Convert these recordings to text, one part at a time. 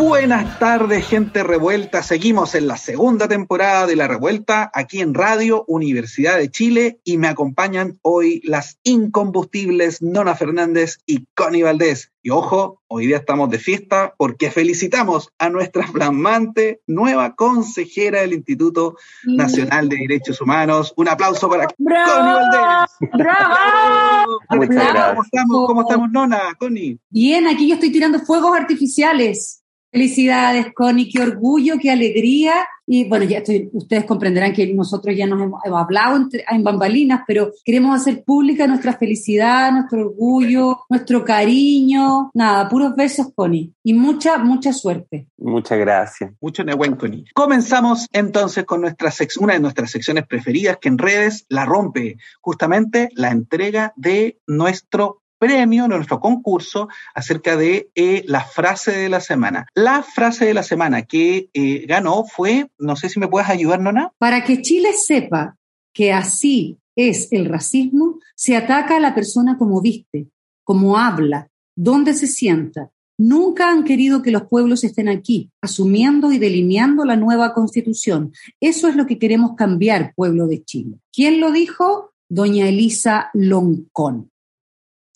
Buenas tardes, gente revuelta. Seguimos en la segunda temporada de La Revuelta aquí en Radio Universidad de Chile y me acompañan hoy las incombustibles Nona Fernández y Connie Valdés. Y ojo, hoy día estamos de fiesta porque felicitamos a nuestra flamante nueva consejera del Instituto Nacional de Derechos Humanos. Un aplauso para Connie Valdés. ¡Bravo! ¿Cómo estamos? ¿Cómo estamos, Nona? Connie. Bien, aquí yo estoy tirando fuegos artificiales. Felicidades, Connie, qué orgullo, qué alegría. Y bueno, ya estoy, ustedes comprenderán que nosotros ya nos hemos, hablado en bambalinas, pero queremos hacer pública nuestra felicidad, nuestro orgullo, nuestro cariño. Nada, puros besos, Connie. Y mucha, mucha suerte. Muchas gracias. Mucho buen Connie. Comenzamos entonces con nuestra una de nuestras secciones preferidas que en redes la rompe, justamente la entrega de nuestro premio, nuestro concurso, acerca de eh, la frase de la semana. La frase de la semana que eh, ganó fue, no sé si me puedes ayudar, Nona. Para que Chile sepa que así es el racismo, se ataca a la persona como viste, como habla, dónde se sienta. Nunca han querido que los pueblos estén aquí, asumiendo y delineando la nueva constitución. Eso es lo que queremos cambiar, pueblo de Chile. ¿Quién lo dijo? Doña Elisa Loncón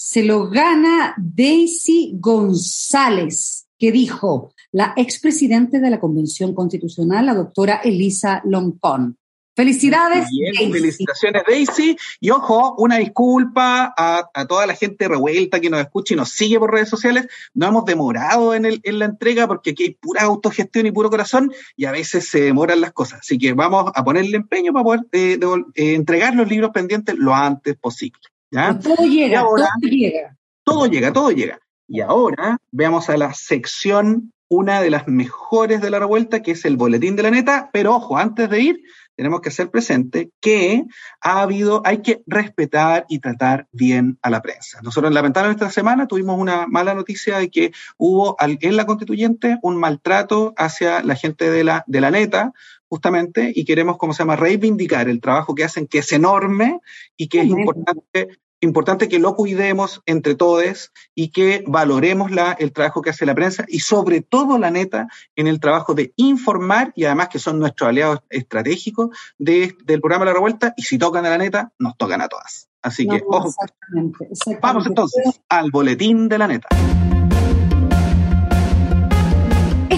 se lo gana Daisy González, que dijo la expresidente de la Convención Constitucional, la doctora Elisa Loncón. Felicidades. Bien, felicitaciones, Daisy. Y ojo, una disculpa a, toda la gente revuelta que nos escucha y nos sigue por redes sociales. No hemos demorado en, el, en la entrega porque aquí hay pura autogestión y puro corazón y a veces se demoran las cosas. Así que vamos a ponerle empeño para poder eh, eh, entregar los libros pendientes lo antes posible. Todo llega, todo llega. Todo llega, todo llega. Y ahora veamos a la sección, una de las mejores de la revuelta, que es el boletín de la neta. Pero ojo, antes de ir, tenemos que hacer presente que ha habido, hay que respetar y tratar bien a la prensa. Nosotros lamentablemente esta semana tuvimos una mala noticia de que hubo en la constituyente un maltrato hacia la gente de la, de la neta, justamente, y queremos, como se llama, reivindicar el trabajo que hacen, que es enorme y que es importante importante que lo cuidemos entre todos y que valoremos la, el trabajo que hace la prensa y sobre todo la neta en el trabajo de informar y además que son nuestros aliados estratégicos del programa La Revuelta y si tocan a la neta, nos tocan a todas. Así que, ojo. Vamos entonces al boletín de la neta.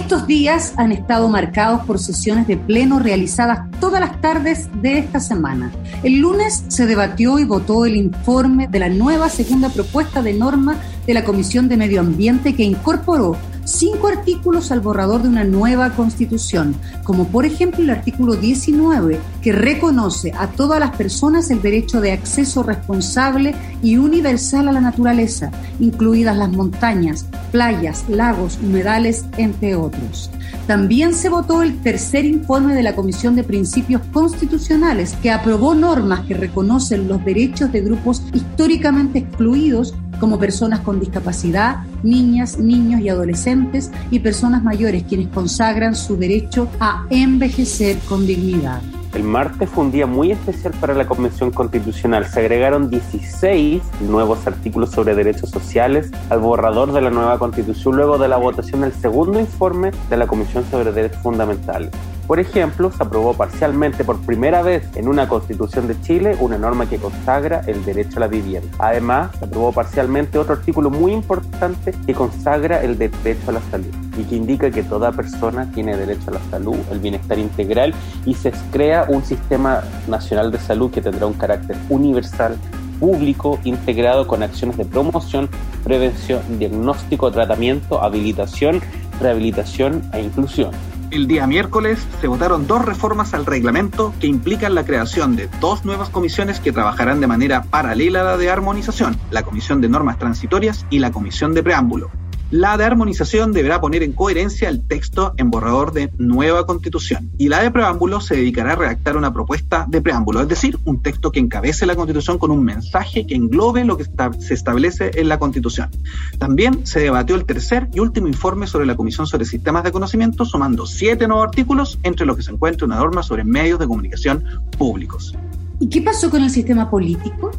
Estos días han estado marcados por sesiones de pleno realizadas todas las tardes de esta semana. El lunes se debatió y votó el informe de la nueva segunda propuesta de norma de la Comisión de Medio Ambiente que incorporó cinco artículos al borrador de una nueva constitución, como por ejemplo el artículo 19, que reconoce a todas las personas el derecho de acceso responsable y universal a la naturaleza, incluidas las montañas, playas, lagos, humedales, entre otros. También se votó el tercer informe de la Comisión de Principios Constitucionales, que aprobó normas que reconocen los derechos de grupos históricamente excluidos como personas con discapacidad, niñas, niños y adolescentes y personas mayores quienes consagran su derecho a envejecer con dignidad. El martes fue un día muy especial para la Convención Constitucional. Se agregaron 16 nuevos artículos sobre derechos sociales al borrador de la nueva Constitución luego de la votación del segundo informe de la Comisión sobre Derechos Fundamentales. Por ejemplo, se aprobó parcialmente por primera vez en una constitución de Chile una norma que consagra el derecho a la vivienda. Además, se aprobó parcialmente otro artículo muy importante que consagra el derecho a la salud y que indica que toda persona tiene derecho a la salud, el bienestar integral y se crea un sistema nacional de salud que tendrá un carácter universal público integrado con acciones de promoción, prevención, diagnóstico, tratamiento, habilitación, rehabilitación e inclusión. El día miércoles se votaron dos reformas al reglamento que implican la creación de dos nuevas comisiones que trabajarán de manera paralela a la de armonización, la Comisión de Normas Transitorias y la Comisión de Preámbulo. La de armonización deberá poner en coherencia el texto en borrador de nueva constitución. Y la de preámbulo se dedicará a redactar una propuesta de preámbulo, es decir, un texto que encabece la constitución con un mensaje que englobe lo que se establece en la constitución. También se debatió el tercer y último informe sobre la Comisión sobre Sistemas de Conocimiento, sumando siete nuevos artículos, entre los que se encuentra una norma sobre medios de comunicación públicos. ¿Y qué pasó con el sistema político?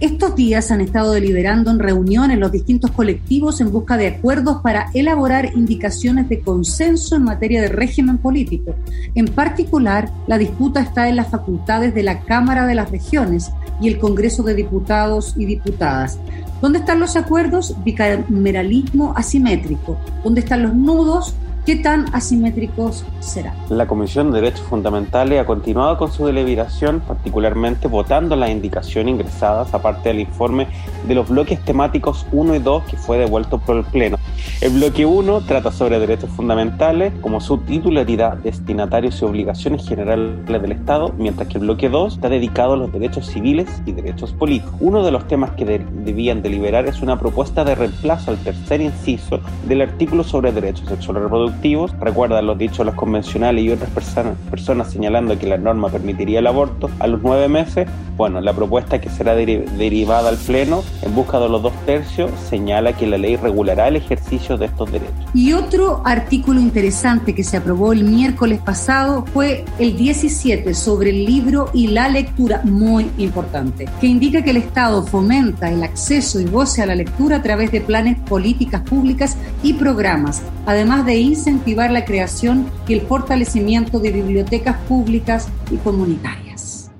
Estos días han estado deliberando en reuniones los distintos colectivos en busca de acuerdos para elaborar indicaciones de consenso en materia de régimen político. En particular, la disputa está en las facultades de la Cámara de las Regiones y el Congreso de Diputados y Diputadas. ¿Dónde están los acuerdos? Bicameralismo asimétrico. ¿Dónde están los nudos? ¿Qué tan asimétricos serán? La Comisión de Derechos Fundamentales ha continuado con su deliberación, particularmente votando las indicaciones ingresadas, aparte del informe de los bloques temáticos 1 y 2 que fue devuelto por el Pleno. El bloque 1 trata sobre derechos fundamentales como su titularidad, destinatarios y obligaciones generales del Estado, mientras que el bloque 2 está dedicado a los derechos civiles y derechos políticos. Uno de los temas que debían deliberar es una propuesta de reemplazo al tercer inciso del artículo sobre derechos sexuales reproductivos recuerdan los dichos los convencionales y otras personas, personas señalando que la norma permitiría el aborto a los nueve meses, bueno, la propuesta que será derivada al Pleno en busca de los dos tercios señala que la ley regulará el ejercicio de estos derechos. Y otro artículo interesante que se aprobó el miércoles pasado fue el 17 sobre el libro y la lectura, muy importante, que indica que el Estado fomenta el acceso y goce a la lectura a través de planes, políticas públicas y programas, además de incentivar la creación y el fortalecimiento de bibliotecas públicas y comunitarias.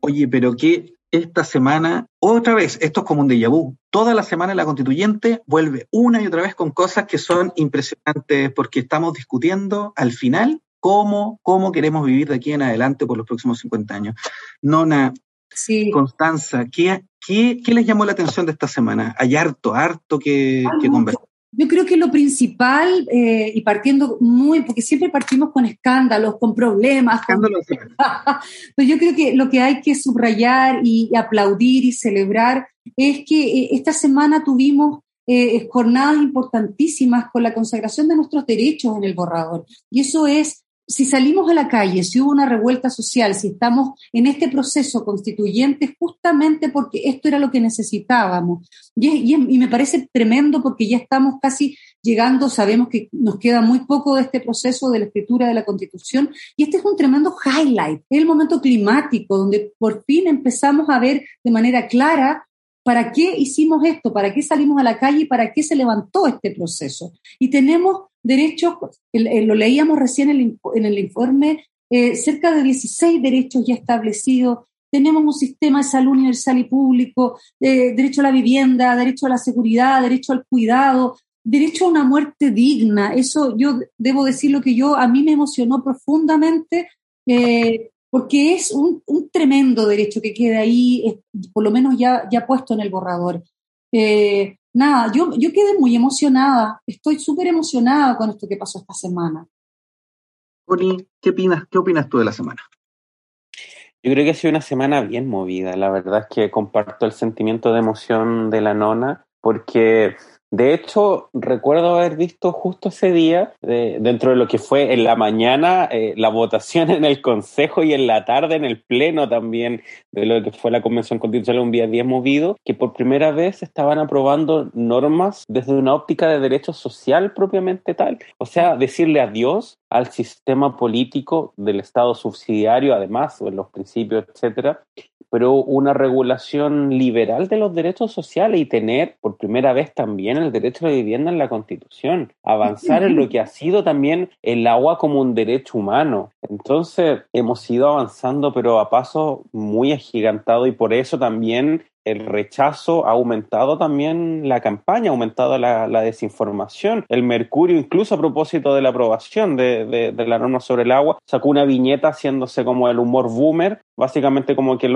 Oye, pero que esta semana, otra vez, esto es como un déjà vu. Toda la semana la constituyente vuelve una y otra vez con cosas que son impresionantes porque estamos discutiendo al final cómo, cómo queremos vivir de aquí en adelante por los próximos 50 años. Nona, sí. Constanza, ¿qué, qué, qué les llamó la atención de esta semana? Hay harto, harto que, que conversar. Yo creo que lo principal, eh, y partiendo muy, porque siempre partimos con escándalos, con problemas. Escándalos. pues yo creo que lo que hay que subrayar y, aplaudir y celebrar es que eh, esta semana tuvimos eh, jornadas importantísimas con la consagración de nuestros derechos en el borrador. Y eso es si salimos a la calle, si hubo una revuelta social, si estamos en este proceso constituyente, justamente porque esto era lo que necesitábamos. Y, me parece tremendo porque ya estamos casi llegando, sabemos que nos queda muy poco de este proceso de la escritura de la constitución, y este es un tremendo highlight, es el momento climático, donde por fin empezamos a ver de manera clara ¿Para qué hicimos esto? ¿Para qué salimos a la calle? ¿Para qué se levantó este proceso? Y tenemos derechos, lo leíamos recién en el, informe, eh, cerca de 16 derechos ya establecidos. Tenemos un sistema de salud universal y público, derecho a la vivienda, derecho a la seguridad, derecho al cuidado, derecho a una muerte digna. Eso yo debo decir lo que yo, a mí me emocionó profundamente eh, porque es un, tremendo derecho que queda ahí, por lo menos ya, ya puesto en el borrador. Eh, nada, yo, yo quedé muy emocionada, estoy súper emocionada con esto que pasó esta semana. Connie, ¿qué opinas, ¿qué opinas tú de la semana? Yo creo que ha sido una semana bien movida, la verdad es que comparto el sentimiento de emoción de la nona, porque de hecho, recuerdo haber visto justo ese día, dentro de lo que fue en la mañana, eh, la votación en el Consejo y en la tarde en el Pleno también, de lo que fue la Convención Constitucional un día 10 movido, que por primera vez estaban aprobando normas desde una óptica de derecho social propiamente tal. O sea, decirle adiós al sistema político del Estado subsidiario, además, o en los principios, etcétera, pero una regulación liberal de los derechos sociales y tener por primera vez también el derecho la vivienda en la Constitución, avanzar en lo que ha sido también el agua como un derecho humano. Entonces hemos ido avanzando, pero a paso muy agigantado y por eso también el rechazo ha aumentado también la campaña, ha aumentado la, desinformación. El Mercurio, incluso a propósito de la aprobación de, de, la norma sobre el agua, sacó una viñeta haciéndose como el humor boomer, básicamente como que eh,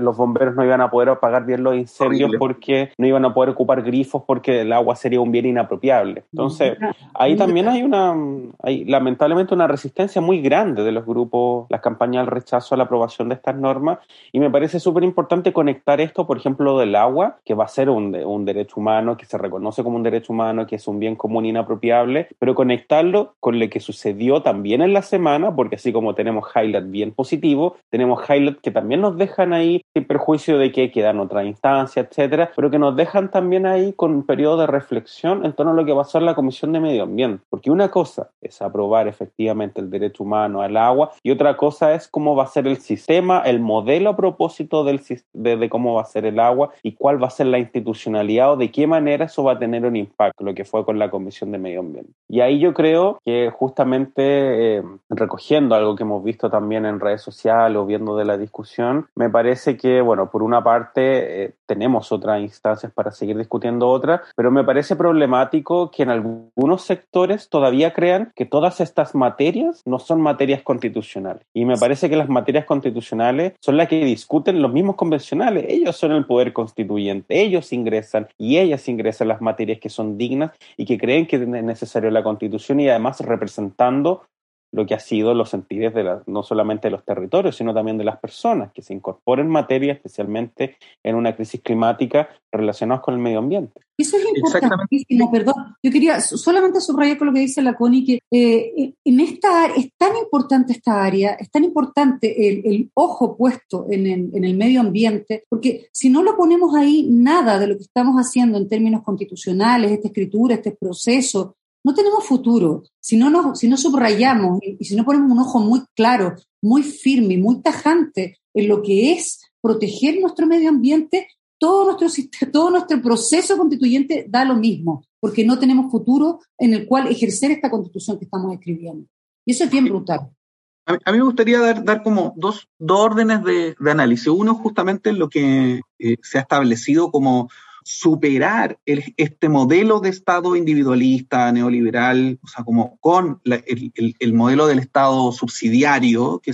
los bomberos no iban a poder apagar bien los incendios porque no iban a poder ocupar grifos porque el agua sería un bien inapropiable. Entonces, ahí también hay una, hay lamentablemente una resistencia muy grande de los grupos, las campañas al rechazo a la aprobación de estas normas. Y me parece súper importante conectar esto, por ejemplo, del agua, que va a ser un, un derecho humano, que se reconoce como un derecho humano, que es un bien común inapropiable, pero conectarlo con lo que sucedió también en la semana, porque así como tenemos highlights bien positivos, tenemos highlights que también nos dejan ahí sin perjuicio de que quedan otra instancia, etcétera, pero que nos dejan también ahí con un periodo de reflexión en torno a lo que a ser la Comisión de Medio Ambiente. Porque una cosa es aprobar efectivamente el derecho humano al agua y otra cosa es cómo va a ser el sistema, el modelo a propósito del, de, de cómo va a ser el agua y cuál va a ser la institucionalidad o de qué manera eso va a tener un impacto, lo que fue con la Comisión de Medio Ambiente. Y ahí yo creo que justamente eh, recogiendo algo que hemos visto también en redes sociales o viendo de la discusión, me parece que, bueno, por una parte eh, tenemos otras instancias para seguir discutiendo otras, pero me parece problemático que en algunos sectores todavía crean que todas estas materias no son materias constitucionales. Y me parece que las materias constitucionales son las que discuten los mismos convencionales. Ellos son el poder constituyente, ellos ingresan y ellas ingresan las materias que son dignas y que creen que es necesario la constitución y además representando lo que ha sido los sentidos de la, no solamente de los territorios, sino también de las personas que se incorporen en materia, especialmente en una crisis climática relacionada con el medio ambiente. Eso es importantísimo, perdón. Yo quería solamente subrayar con lo que dice la Connie, que eh, en esta es tan importante esta área, es tan importante el, el ojo puesto en el, en el, medio ambiente, porque si no lo ponemos ahí, nada de lo que estamos haciendo en términos constitucionales, esta escritura, este proceso, no tenemos futuro. Si no, nos, si no subrayamos y, si no ponemos un ojo muy claro, muy firme, muy tajante en lo que es proteger nuestro medio ambiente, todo nuestro, todo nuestro proceso constituyente da lo mismo, porque no tenemos futuro en el cual ejercer esta constitución que estamos escribiendo. Y eso es bien brutal. A mí, me gustaría dar, dar como dos, dos órdenes de, de, análisis. Uno, justamente lo que eh, se ha establecido como superar este modelo de Estado individualista, neoliberal, o sea, como con el, el, el, modelo del Estado subsidiario que,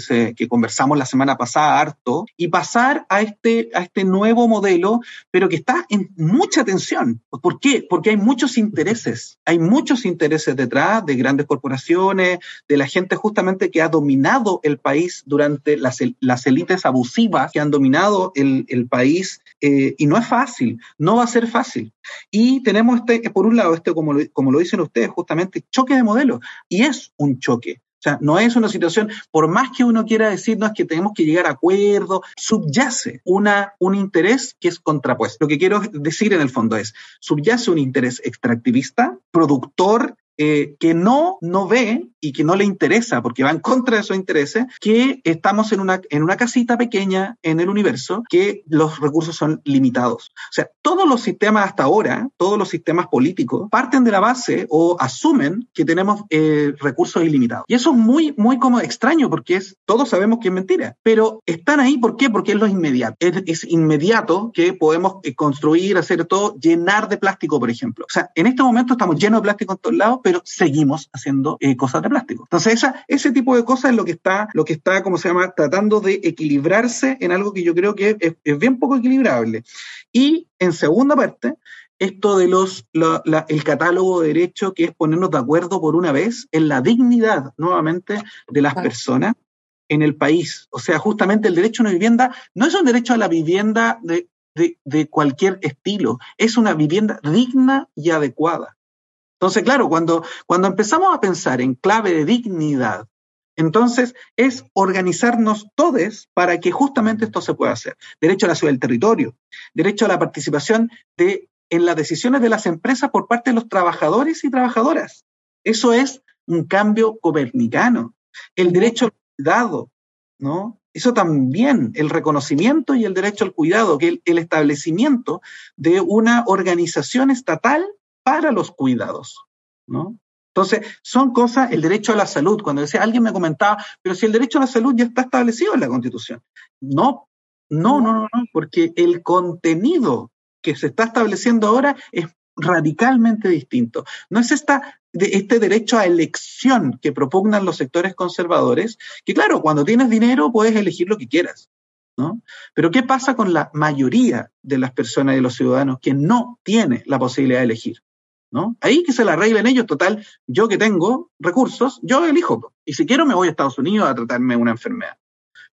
conversamos la semana pasada harto, y pasar a este, a este nuevo modelo, pero que está en mucha tensión. ¿Por qué? Porque hay muchos intereses, hay muchos intereses detrás de grandes corporaciones, de la gente justamente que ha dominado el país durante las, las élites abusivas que han dominado el, el país, eh, y no es fácil, no va a ser fácil. Y tenemos, este, por un lado, este, como lo, como lo dicen ustedes, justamente choque de modelos. Y es un choque. O sea, no es una situación, por más que uno quiera decirnos que tenemos que llegar a acuerdos, subyace una, un interés que es contrapuesto. Lo que quiero decir en el fondo es, subyace un interés extractivista, productor, eh, que no, no ve y que no le interesa, porque va en contra de sus intereses, que estamos en una, en una casita pequeña en el universo, que los recursos son limitados. O sea, todos los sistemas hasta ahora, todos los sistemas políticos, parten de la base o asumen que tenemos eh, recursos ilimitados. Y eso es muy, muy como extraño, porque es, todos sabemos que es mentira, pero están ahí, ¿por qué? Porque es lo inmediato. Es, es inmediato que podemos eh, construir, hacer todo, llenar de plástico, por ejemplo. O sea, en este momento estamos llenos de plástico en todos lados, pero seguimos haciendo eh, cosas de plástico. Entonces, esa, ese tipo de cosas es lo que está, lo que está, como se llama, tratando de equilibrarse en algo que yo creo que es, es bien poco equilibrable. Y en segunda parte, esto de los la, la, el catálogo de derechos, que es ponernos de acuerdo por una vez en la dignidad nuevamente de las personas en el país. O sea, justamente el derecho a una vivienda no es un derecho a la vivienda de, de, de cualquier estilo, es una vivienda digna y adecuada. Entonces, claro, cuando, cuando empezamos a pensar en clave de dignidad, entonces es organizarnos todos para que justamente esto se pueda hacer. Derecho a la ciudad del territorio, derecho a la participación de, en las decisiones de las empresas por parte de los trabajadores y trabajadoras. Eso es un cambio copernicano. El derecho al cuidado, ¿no? Eso también, el reconocimiento y el derecho al cuidado, que el, el establecimiento de una organización estatal para los cuidados, ¿no? Entonces, son cosas, el derecho a la salud, cuando decía, alguien me comentaba, pero si el derecho a la salud ya está establecido en la Constitución. No, no, no, no, no, porque el contenido que se está estableciendo ahora es radicalmente distinto. No es esta, de este derecho a elección que propugnan los sectores conservadores, que claro, cuando tienes dinero puedes elegir lo que quieras, ¿no? Pero ¿qué pasa con la mayoría de las personas y de los ciudadanos que no tiene la posibilidad de elegir? Ahí que se la arreglen ellos, total, yo que tengo recursos, yo elijo, y si quiero me voy a Estados Unidos a tratarme una enfermedad.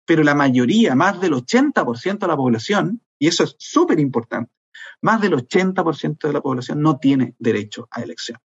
pero la mayoría, más del 80% de la población, y eso es súper importante, más del 80% de la población no tiene derecho a elección.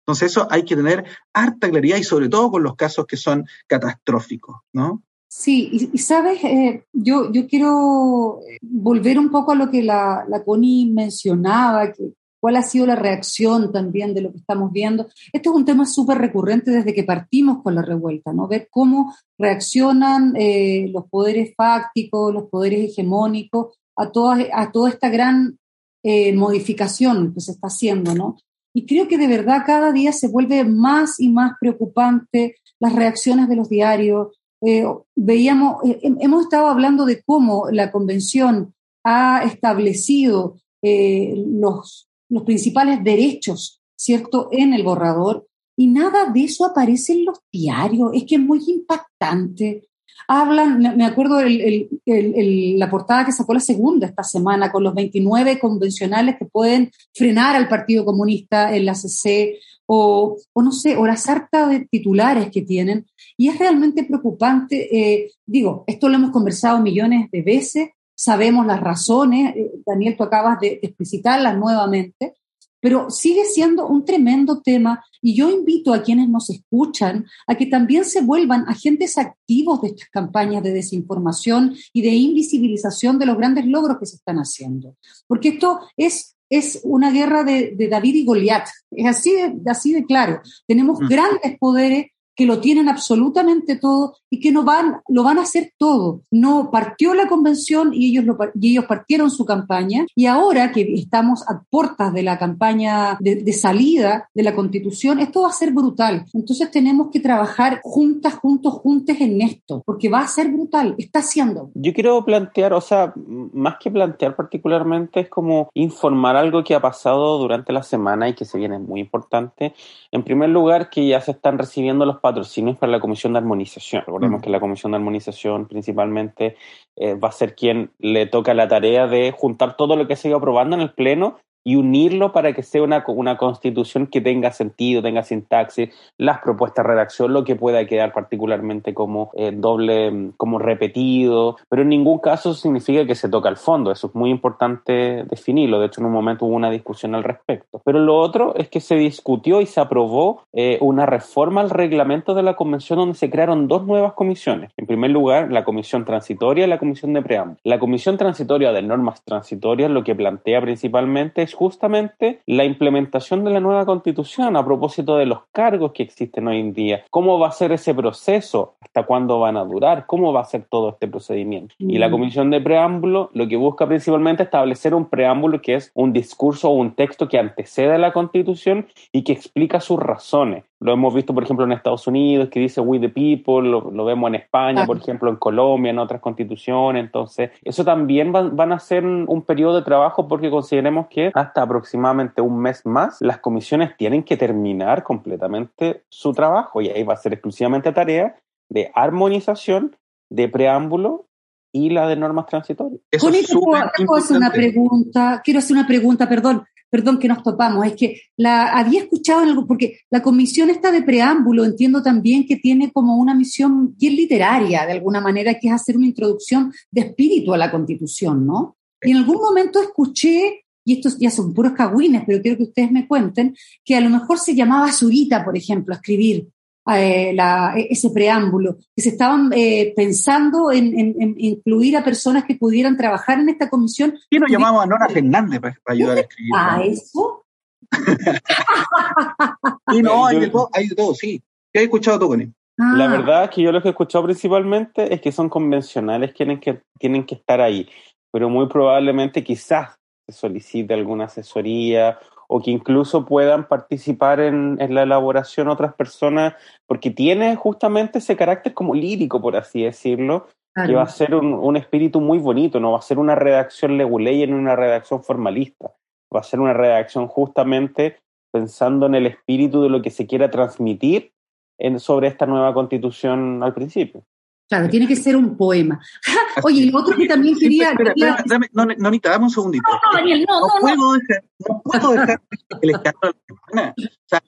Entonces eso hay que tener harta claridad y sobre todo con los casos que son catastróficos, ¿no? Sí, y, sabes, eh, yo, yo quiero volver un poco a lo que la, la Connie mencionaba, que, cuál ha sido la reacción también de lo que estamos viendo. Este es un tema súper recurrente desde que partimos con la revuelta, ¿no? Ver cómo reaccionan eh, los poderes fácticos, los poderes hegemónicos a toda, a toda esta gran eh, modificación que se está haciendo, ¿no? Y creo que de verdad cada día se vuelve más y más preocupante las reacciones de los diarios. Eh, veíamos, hemos estado hablando de cómo la convención ha establecido los los principales derechos, ¿cierto?, en el borrador, y nada de eso aparece en los diarios. Es que es muy impactante. Hablan, me acuerdo la portada que sacó la segunda esta semana con los 29 convencionales que pueden frenar al Partido Comunista en la CC o, o no sé, o la sarta de titulares que tienen. Y es realmente preocupante. Eh, digo, esto lo hemos conversado millones de veces, sabemos las razones, eh, Daniel, tú acabas de, explicitarlas nuevamente, pero sigue siendo un tremendo tema y yo invito a quienes nos escuchan a que también se vuelvan agentes activos de estas campañas de desinformación y de invisibilización de los grandes logros que se están haciendo. Porque esto es, es una guerra de, David y Goliat, es así de, así de claro. Tenemos mm. grandes poderes que lo tienen absolutamente todo y que no van, lo van a hacer todo. No partió la convención y ellos, lo, y ellos partieron su campaña y ahora que estamos a puertas de la campaña de, de, salida de la constitución, esto va a ser brutal. Entonces tenemos que trabajar juntas, juntos, juntes en esto, porque va a ser brutal, está siendo. Yo quiero plantear, o sea, más que plantear particularmente, es como informar algo que ha pasado durante la semana y que se viene muy importante. En primer lugar, que ya se están recibiendo los patrocinios para la Comisión de Armonización. Recordemos mm. que la Comisión de Armonización principalmente eh, va a ser quien le toca la tarea de juntar todo lo que se ido aprobando en el Pleno y unirlo para que sea una, una constitución que tenga sentido, tenga sintaxis, las propuestas de redacción, lo que pueda quedar particularmente como eh, doble, como repetido, pero en ningún caso significa que se toca el fondo, eso es muy importante definirlo, de hecho en un momento hubo una discusión al respecto. Pero lo otro es que se discutió y se aprobó eh, una reforma al reglamento de la convención donde se crearon dos nuevas comisiones. En primer lugar, la comisión transitoria y la comisión de preámbulo. La comisión transitoria de normas transitorias lo que plantea principalmente es justamente la implementación de la nueva constitución a propósito de los cargos que existen hoy en día. ¿Cómo va a ser ese proceso? ¿Hasta cuándo van a durar? ¿Cómo va a ser todo este procedimiento? Y la mm. comisión de preámbulo lo que busca principalmente es establecer un preámbulo que es un discurso o un texto que antecede a la constitución y que explica sus razones. Lo hemos visto, por ejemplo, en Estados Unidos, que dice We the People, lo, vemos en España, por ejemplo, en Colombia, en otras constituciones. Entonces, eso también van a ser un periodo de trabajo porque consideremos que hasta aproximadamente un mes más, las comisiones tienen que terminar completamente su trabajo y ahí va a ser exclusivamente tarea de armonización, de preámbulo y la de normas transitorias. Eso es hacer una pregunta, quiero hacer una pregunta, perdón perdón que nos topamos, es que la había escuchado algo, porque la comisión está de preámbulo, entiendo también que tiene como una misión bien literaria, de alguna manera, que es hacer una introducción de espíritu a la constitución, ¿no? Y en algún momento escuché, y estos ya son puros cagüines, pero quiero que ustedes me cuenten, que a lo mejor se llamaba Zurita, por ejemplo, escribir eh, e, ese preámbulo, que se estaban eh, pensando en, incluir a personas que pudieran trabajar en esta comisión. ¿Quién nos llamamos a Nora Fernández para, ayudar a escribir? ¿A eso? y no, hay de, todo, hay de todo, sí. ¿Qué has escuchado tú, Connie? La ah. verdad es que yo lo que he escuchado principalmente es que son convencionales, tienen que, tienen que estar ahí, pero muy probablemente quizás se solicite alguna asesoría o que incluso puedan participar en, la elaboración otras personas, porque tiene justamente ese carácter como lírico, por así decirlo, que va a ser un, espíritu muy bonito, no va a ser una redacción leguley ni una redacción formalista, va a ser una redacción justamente pensando en el espíritu de lo que se quiera transmitir en, sobre esta nueva constitución al principio. Claro, tiene que ser un poema. Oye, lo otro que también quería. Espera, espera, dame, no, Nonita, dame un segundito. No, no, Daniel, no, no, no. Puedo dejar, no puedo dejar el escándalo de la semana. O sea,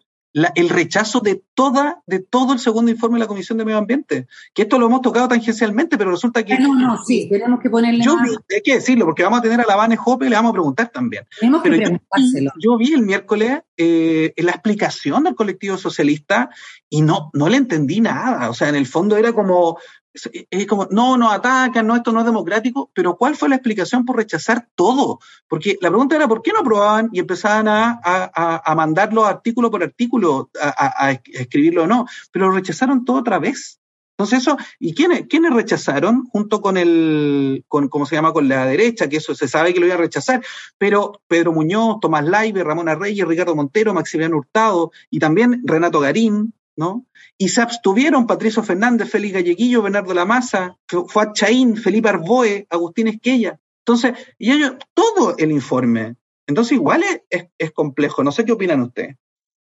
el rechazo de toda, de todo el segundo informe de la Comisión de Medio Ambiente. Que esto lo hemos tocado tangencialmente, pero resulta que. No, no, sí, tenemos que ponerle. Yo hay que decirlo, porque vamos a tener a la Vane y le vamos a preguntar también. Tenemos pero que yo, yo, vi el miércoles eh, la explicación del colectivo socialista y no, no le entendí nada. O sea, en el fondo era como es como, no, nos atacan, no, esto no es democrático, pero ¿cuál fue la explicación por rechazar todo? Porque la pregunta era, ¿por qué no aprobaban y empezaban a, mandarlo artículo por artículo, a, escribirlo o no? Pero rechazaron todo otra vez. Entonces eso, ¿y quiénes, quiénes rechazaron? Junto con el, con, ¿cómo se llama? Con la derecha, que eso se sabe que lo iba a rechazar, pero Pedro Muñoz, Tomás Laibe, Ramón Arreyes, Ricardo Montero, Maximiliano Hurtado y también Renato Garín, ¿no? Y se abstuvieron Patricio Fernández, Félix Galleguillo, Bernardo Lamasa, Fuad Chaín, Felipe Arboe, Agustín Esquella. Entonces, y ellos, todo el informe. Entonces, igual es, complejo. No sé qué opinan ustedes.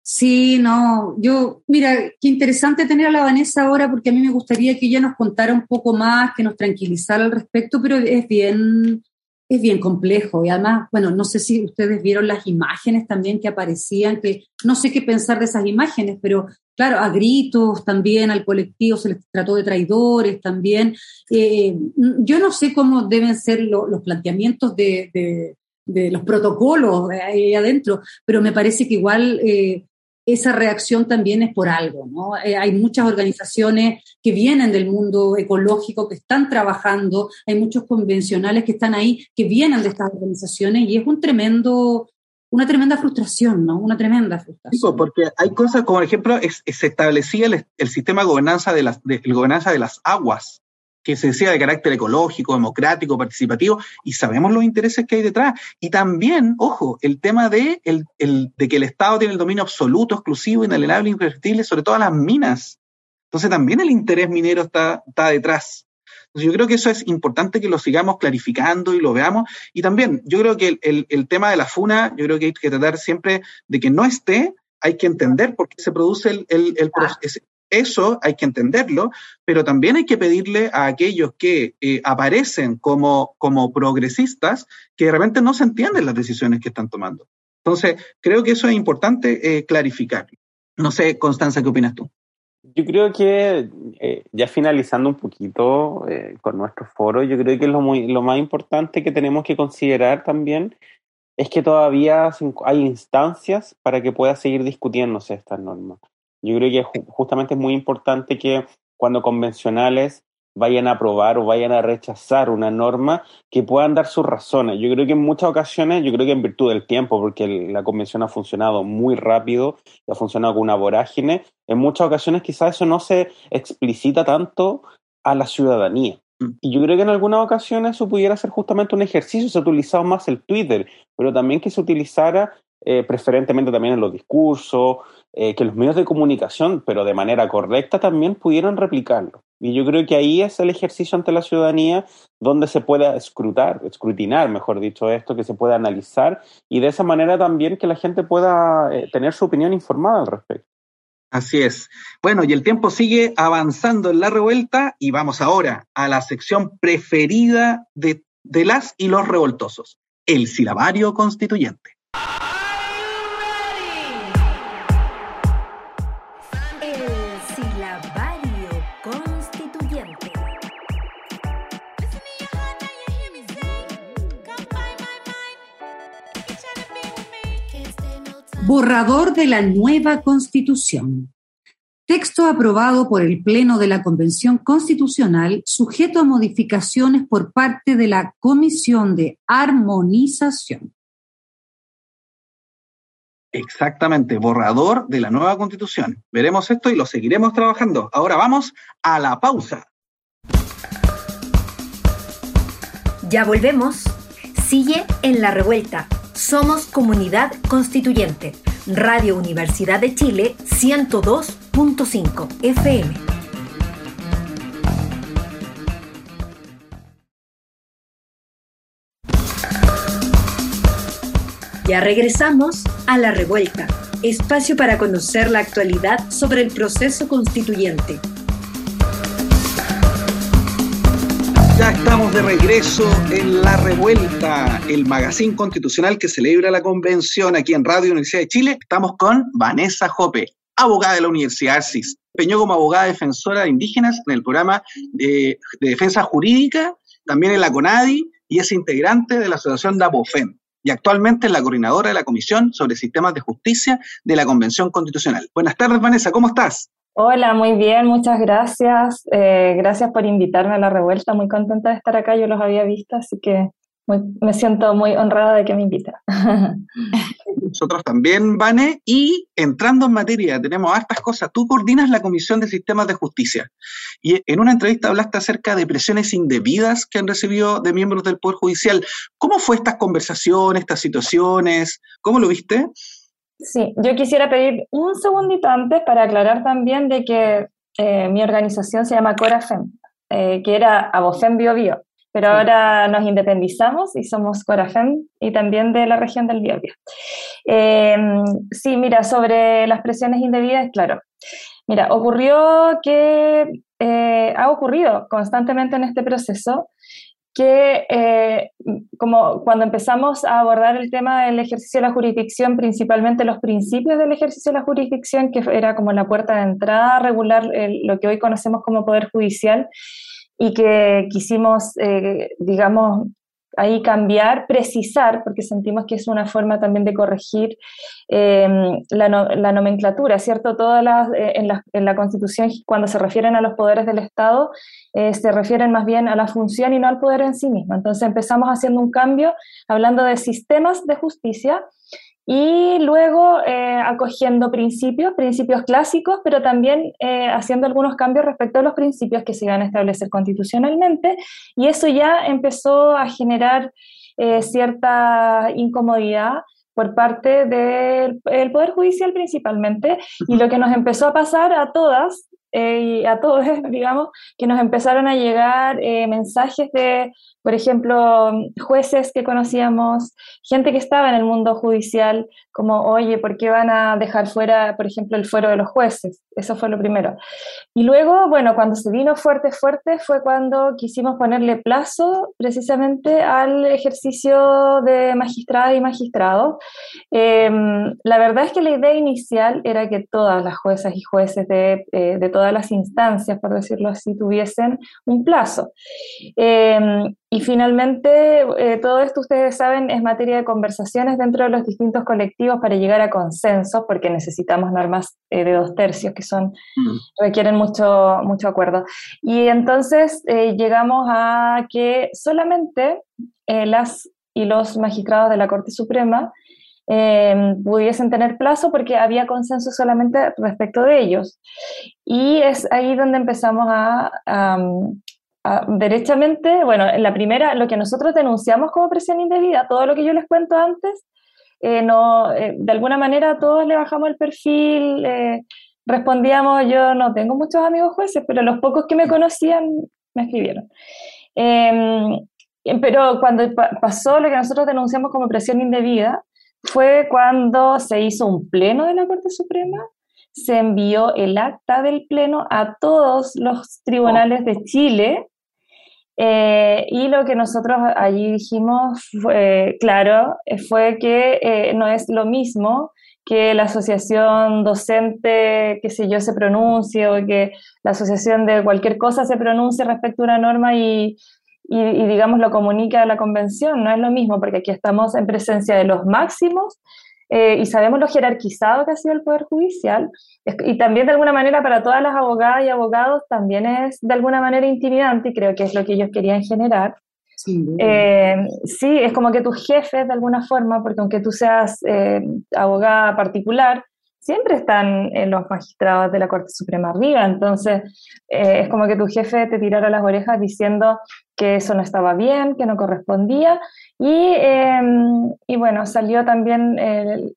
Sí, no, yo, mira, qué interesante tener a la Vanessa ahora porque a mí me gustaría que ella nos contara un poco más, que nos tranquilizara al respecto, pero es bien, es bien complejo y además, bueno, no sé si ustedes vieron las imágenes también que aparecían, que no sé qué pensar de esas imágenes, pero claro, a gritos también al colectivo se les trató de traidores también. Eh, yo no sé cómo deben ser los planteamientos de, los protocolos ahí adentro, pero me parece que igual eh, esa reacción también es por algo, ¿no? Eh, hay muchas organizaciones que vienen del mundo ecológico, que están trabajando, hay muchos convencionales que están ahí, que vienen de estas organizaciones y es un tremendo, una tremenda frustración, ¿no? Una tremenda frustración. Sí, porque hay cosas como, por ejemplo, se establecía el, sistema de gobernanza de las, de, gobernanza de las aguas, que se decía de carácter ecológico, democrático, participativo, y sabemos los intereses que hay detrás. Y también, ojo, el tema de, el, de que el Estado tiene el dominio absoluto, exclusivo, inalienable, imprescriptible sobre todas las minas. Entonces también el interés minero está, está detrás. Entonces yo creo que eso es importante que lo sigamos clarificando y lo veamos. Y también yo creo que el, el tema de la FUNA, yo creo que hay que tratar siempre de que no esté, hay que entender por qué se produce el, el, el, eso hay que entenderlo, pero también hay que pedirle a aquellos que eh, aparecen como, como progresistas que de repente no se entienden las decisiones que están tomando. Entonces, creo que eso es importante eh, clarificar. No sé, Constanza, ¿qué opinas tú? Yo creo que, eh, ya finalizando un poquito con nuestro foro, yo creo que lo, muy, lo más importante que tenemos que considerar también es que todavía hay instancias para que pueda seguir discutiéndose estas normas. Yo creo que justamente es muy importante que cuando convencionales vayan a aprobar o vayan a rechazar una norma, que puedan dar sus razones. Yo creo que en muchas ocasiones, yo creo que en virtud del tiempo, porque la convención ha funcionado muy rápido y ha funcionado con una vorágine, en muchas ocasiones quizás eso no se explicita tanto a la ciudadanía. Mm. Y yo creo que en algunas ocasiones eso pudiera ser justamente un ejercicio, se ha utilizado más el Twitter, pero también que se utilizara eh, preferentemente también en los discursos, eh, que los medios de comunicación, pero de manera correcta, también pudieran replicarlo. Y yo creo que ahí es el ejercicio ante la ciudadanía donde se pueda escrutar, escrutinar, mejor dicho, esto, que se pueda analizar y de esa manera también que la gente pueda eh, tener su opinión informada al respecto. Así es. Bueno, y el tiempo sigue avanzando en la revuelta y vamos ahora a la sección preferida de, de las y los revoltosos, el silabario constituyente. Borrador de la nueva Constitución. Texto aprobado por el Pleno de la Convención Constitucional, sujeto a modificaciones por parte de la Comisión de Armonización. Exactamente, borrador de la nueva Constitución. Veremos esto y lo seguiremos trabajando. Ahora vamos a la pausa. Ya volvemos. Sigue en la revuelta somos Comunidad Constituyente. Radio Universidad de Chile 102.5 FM. Ya regresamos a La Revuelta, espacio para conocer la actualidad sobre el proceso constituyente Estamos de regreso en La Revuelta, el magazine constitucional que celebra la convención aquí en Radio Universidad de Chile. Estamos con Vanessa Jope, abogada de la Universidad CIS. Peñó como abogada defensora de indígenas en el programa de, defensa jurídica, también en la CONADI y es integrante de la asociación DAPOFEM y actualmente es la coordinadora de la Comisión sobre Sistemas de Justicia de la Convención Constitucional. Buenas tardes, Vanessa, ¿cómo estás? Hola, muy bien, muchas gracias. Eh, gracias por invitarme a la revuelta. Muy contenta de estar acá, yo los había visto, así que me siento muy honrada de que me invita. Nosotros también, Vane. Y entrando en materia, tenemos estas cosas. Tú coordinas la Comisión de Sistemas de Justicia. Y en una entrevista hablaste acerca de presiones indebidas que han recibido de miembros del Poder Judicial. ¿Cómo fue estas conversaciones, estas situaciones? ¿Cómo lo viste? Sí, yo quisiera pedir un segundito antes para aclarar también de que eh, mi organización se llama Corafem, eh, que era Abofem Bio Bio, pero ahora nos independizamos y somos Corafem y también de la región del Bio Bio. Eh, sí, mira, sobre las presiones indebidas, claro. Mira, ocurrió que ha ocurrido constantemente en este proceso que eh, como cuando empezamos a abordar el tema del ejercicio de la jurisdicción, principalmente los principios del ejercicio de la jurisdicción, que era como la puerta de entrada regular lo que hoy conocemos como Poder Judicial, y que quisimos, eh, digamos, ahí cambiar, precisar, porque sentimos que es una forma también de corregir em, la, nomenclatura, ¿cierto? Todas las, eh, en, la, en, la, Constitución, cuando se refieren a los poderes del Estado, eh, se refieren más bien a la función y no al poder en sí mismo. Entonces empezamos haciendo un cambio, hablando de sistemas de justicia, y luego eh, acogiendo principios, principios clásicos, pero también eh, haciendo algunos cambios respecto a los principios que se iban a establecer constitucionalmente, y eso ya empezó a generar eh, cierta incomodidad por parte del Poder Judicial principalmente, y lo que nos empezó a pasar a todas y a todos, digamos, que nos empezaron a llegar mensajes de por ejemplo, jueces que conocíamos, gente que estaba en el mundo judicial, como, oye, ¿por qué van a dejar fuera, por ejemplo, el fuero de los jueces? Eso fue lo primero. Y luego, bueno, cuando se vino fuerte, fuerte, fue cuando quisimos ponerle plazo precisamente al ejercicio de magistrada y magistrado. Em, la verdad es que la idea inicial era que todas las juezas y jueces de, eh, de todas las instancias, por decirlo así, tuviesen un plazo. Em, y finalmente, eh, todo esto ustedes saben es materia de conversaciones dentro de los distintos colectivos para llegar a consensos, porque necesitamos normas eh, de dos tercios que son requieren mucho, mucho acuerdo. Y entonces eh, llegamos a que solamente las y los magistrados de la Corte Suprema pudiesen tener plazo porque había consenso solamente respecto de ellos. Y es ahí donde empezamos a, Ah, derechamente, bueno, en la primera, lo que nosotros denunciamos como presión indebida, todo lo que yo les cuento antes, eh, no, eh, de alguna manera todos le bajamos el perfil, eh, respondíamos, yo no tengo muchos amigos jueces, pero los pocos que me conocían me escribieron. Em, pero cuando pasó lo que nosotros denunciamos como presión indebida, fue cuando se hizo un pleno de la Corte Suprema, se envió el acta del pleno a todos los tribunales de Chile eh, y lo que nosotros allí dijimos, claro, eh, fue que eh, no es lo mismo que la asociación docente, que sé yo, se pronuncie o que la asociación de cualquier cosa se pronuncie respecto a una norma y, y, y, digamos, lo comunique a la convención. No es lo mismo, porque aquí estamos en presencia de los máximos eh, y sabemos lo jerarquizado que ha sido el Poder Judicial, y también de alguna manera para todas las abogadas y abogados también es de alguna manera intimidante, y creo que es lo que ellos querían generar. Eh, sí, es como que tus jefes de alguna forma, porque aunque tú seas eh, abogada particular, siempre están los magistrados de la Corte Suprema arriba, entonces es como que tu jefe te tirara las orejas diciendo que eso no estaba bien, que no correspondía, y, em, y bueno, salió también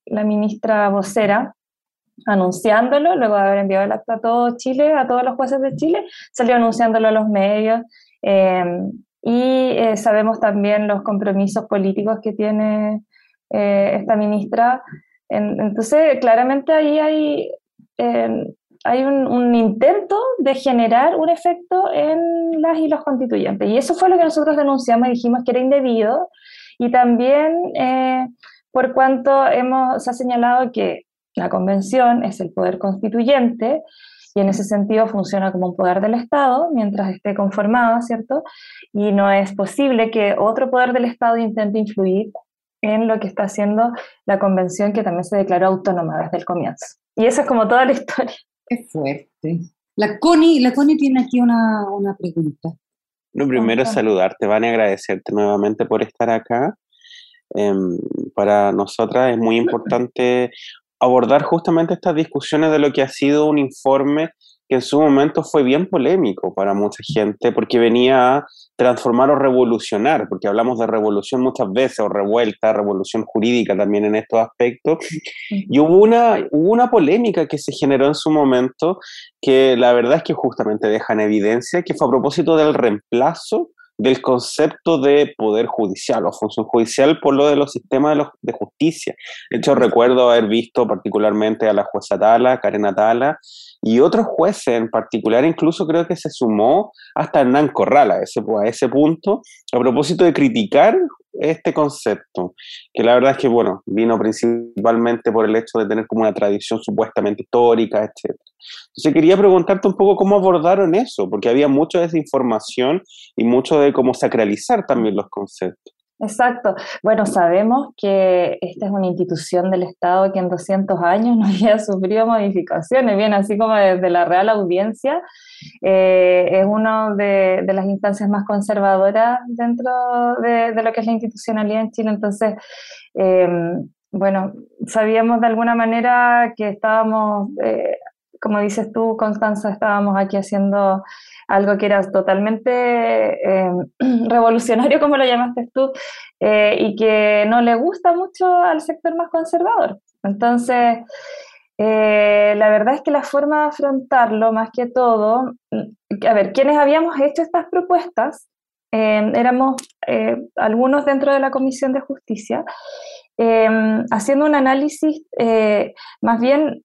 la ministra vocera anunciándolo, luego de haber enviado el acta a todo Chile, a todos los jueces de Chile, salió anunciándolo a los medios. Em, y eh, sabemos también los compromisos políticos que tiene eh, esta ministra. Entonces, claramente ahí hay, em, hay un, intento de generar un efecto en las y los constituyentes. Y eso fue lo que nosotros denunciamos y dijimos que era indebido. Y también eh, por cuanto hemos, se ha señalado que la convención es el poder constituyente y en ese sentido funciona como un poder del Estado mientras esté conformada, ¿cierto? Y no es posible que otro poder del Estado intente influir en lo que está haciendo la convención que también se declaró autónoma desde el comienzo. Y esa es como toda la historia. Qué fuerte. La Connie, la Connie tiene aquí una, una pregunta. Lo primero saludarte, Van, y agradecerte nuevamente por estar acá. Em, para nosotras es muy importante abordar justamente estas discusiones de lo que ha sido un informe que en su momento fue bien polémico para mucha gente, porque venía a transformar o revolucionar, porque hablamos de revolución muchas veces, o revuelta, revolución jurídica también en estos aspectos. Y hubo una, hubo una polémica que se generó en su momento, que la verdad es que justamente deja en evidencia que fue a propósito del reemplazo del concepto de poder judicial o función judicial por lo de los sistemas de, de justicia. De hecho, recuerdo haber visto particularmente a la jueza Tala, Karen Atala, y otros jueces en particular, incluso creo que se sumó hasta Hernán Corral a ese, a ese punto, a propósito de criticar este concepto, que la verdad es que, bueno, vino principalmente por el hecho de tener como una tradición supuestamente histórica, etc. Entonces quería preguntarte un poco cómo abordaron eso, porque había mucha desinformación y mucho de cómo sacralizar también los conceptos. Exacto. Bueno, sabemos que esta es una institución del Estado que en 200 años no había sufrido modificaciones, bien, así como desde la Real Audiencia, eh, es una de, las instancias más conservadoras dentro de, lo que es la institucionalidad en Chile. Entonces, em, bueno, sabíamos de alguna manera que estábamos, eh, como dices tú, Constanza, estábamos aquí haciendo algo que era totalmente eh, revolucionario, como lo llamaste tú, eh, y que no le gusta mucho al sector más conservador. Entonces, eh, la verdad es que la forma de afrontarlo, más que todo, mm, a ver, quienes habíamos hecho estas propuestas, éramos algunos dentro de la Comisión de Justicia, haciendo un análisis más bien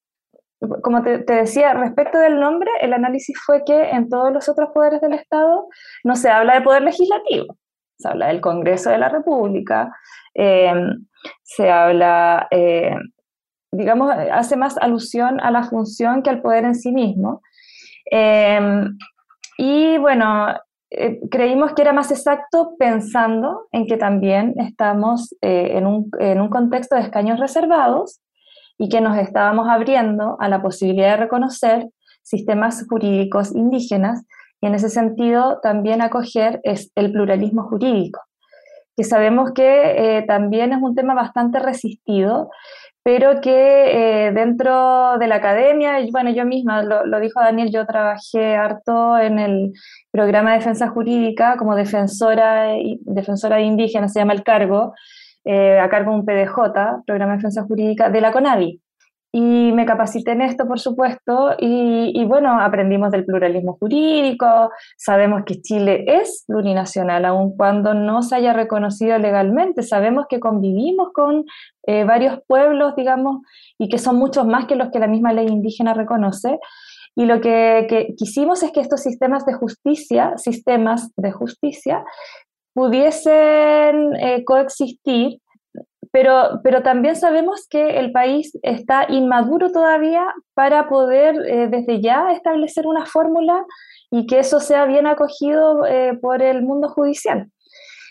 como te, decía, respecto del nombre, el análisis fue que en todos los otros poderes del Estado no se habla de poder legislativo, se habla del Congreso de la República, em, se habla, eh, digamos, hace más alusión a la función que al poder en sí mismo. Em, y bueno, eh, creímos que era más exacto pensando en que también estamos eh, en, un, en un contexto de escaños reservados y que nos estábamos abriendo a la posibilidad de reconocer sistemas jurídicos indígenas y en ese sentido también acoger es el pluralismo jurídico, que sabemos que eh, también es un tema bastante resistido, pero que eh, dentro de la academia, y bueno, yo misma, lo, dijo Daniel, yo trabajé harto en el programa de defensa jurídica como defensora, defensora de indígenas, se llama el cargo, eh, a cargo de un PDJ, Programa de Defensa Jurídica, de la CONADI. Y me capacité en esto, por supuesto, y, bueno, aprendimos del pluralismo jurídico, sabemos que Chile es plurinacional, aun cuando no se haya reconocido legalmente, sabemos que convivimos con eh, varios pueblos, digamos, y que son muchos más que los que la misma ley indígena reconoce. Y lo que, que quisimos es que estos sistemas de justicia, sistemas de justicia, pudiesen eh, coexistir, pero, pero también sabemos que el país está inmaduro todavía para poder eh, desde ya establecer una fórmula y que eso sea bien acogido eh, por el mundo judicial.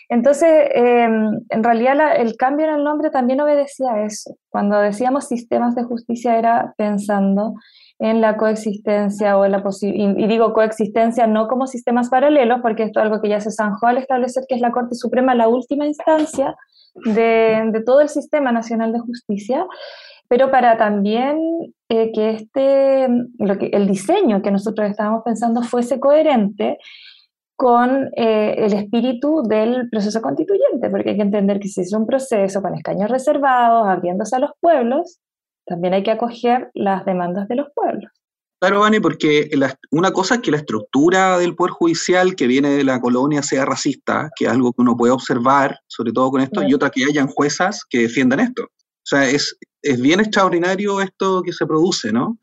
Entonces, em, en realidad el cambio en el nombre también obedecía a eso. Cuando decíamos sistemas de justicia era pensando en la coexistencia o en la y digo coexistencia no como sistemas paralelos, porque esto es algo que ya se zanjó al establecer que es la Corte Suprema la última instancia de, de todo el sistema nacional de justicia, pero para también eh, que, este, el diseño que nosotros estábamos pensando fuese coherente con eh, el espíritu del proceso constituyente, porque hay que entender que si es un proceso con escaños reservados, abriéndose a los pueblos, también hay que acoger las demandas de los pueblos. Claro, Vane, porque una cosa es que la estructura del Poder Judicial que viene de la colonia sea racista, que es algo que uno puede observar, sobre todo con esto, y otra que hayan juezas que defiendan esto. O sea, es, es bien extraordinario esto que se produce, ¿no?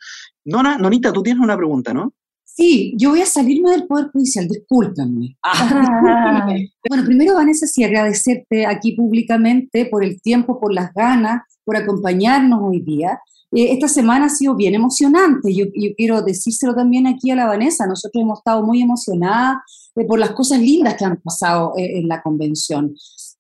Nona, Nonita, tú tienes una pregunta, ¿no? Sí, yo voy a salirme del Poder Judicial, discúlpenme. Ah, bueno, primero, Vanessa, sí, agradecerte aquí públicamente por el tiempo, por las ganas, por acompañarnos hoy día. Eh, esta semana ha sido bien emocionante. Yo, quiero decírselo también aquí a la Vanessa. Nosotros hemos estado muy emocionadas eh, por las cosas lindas que han pasado eh, en la convención.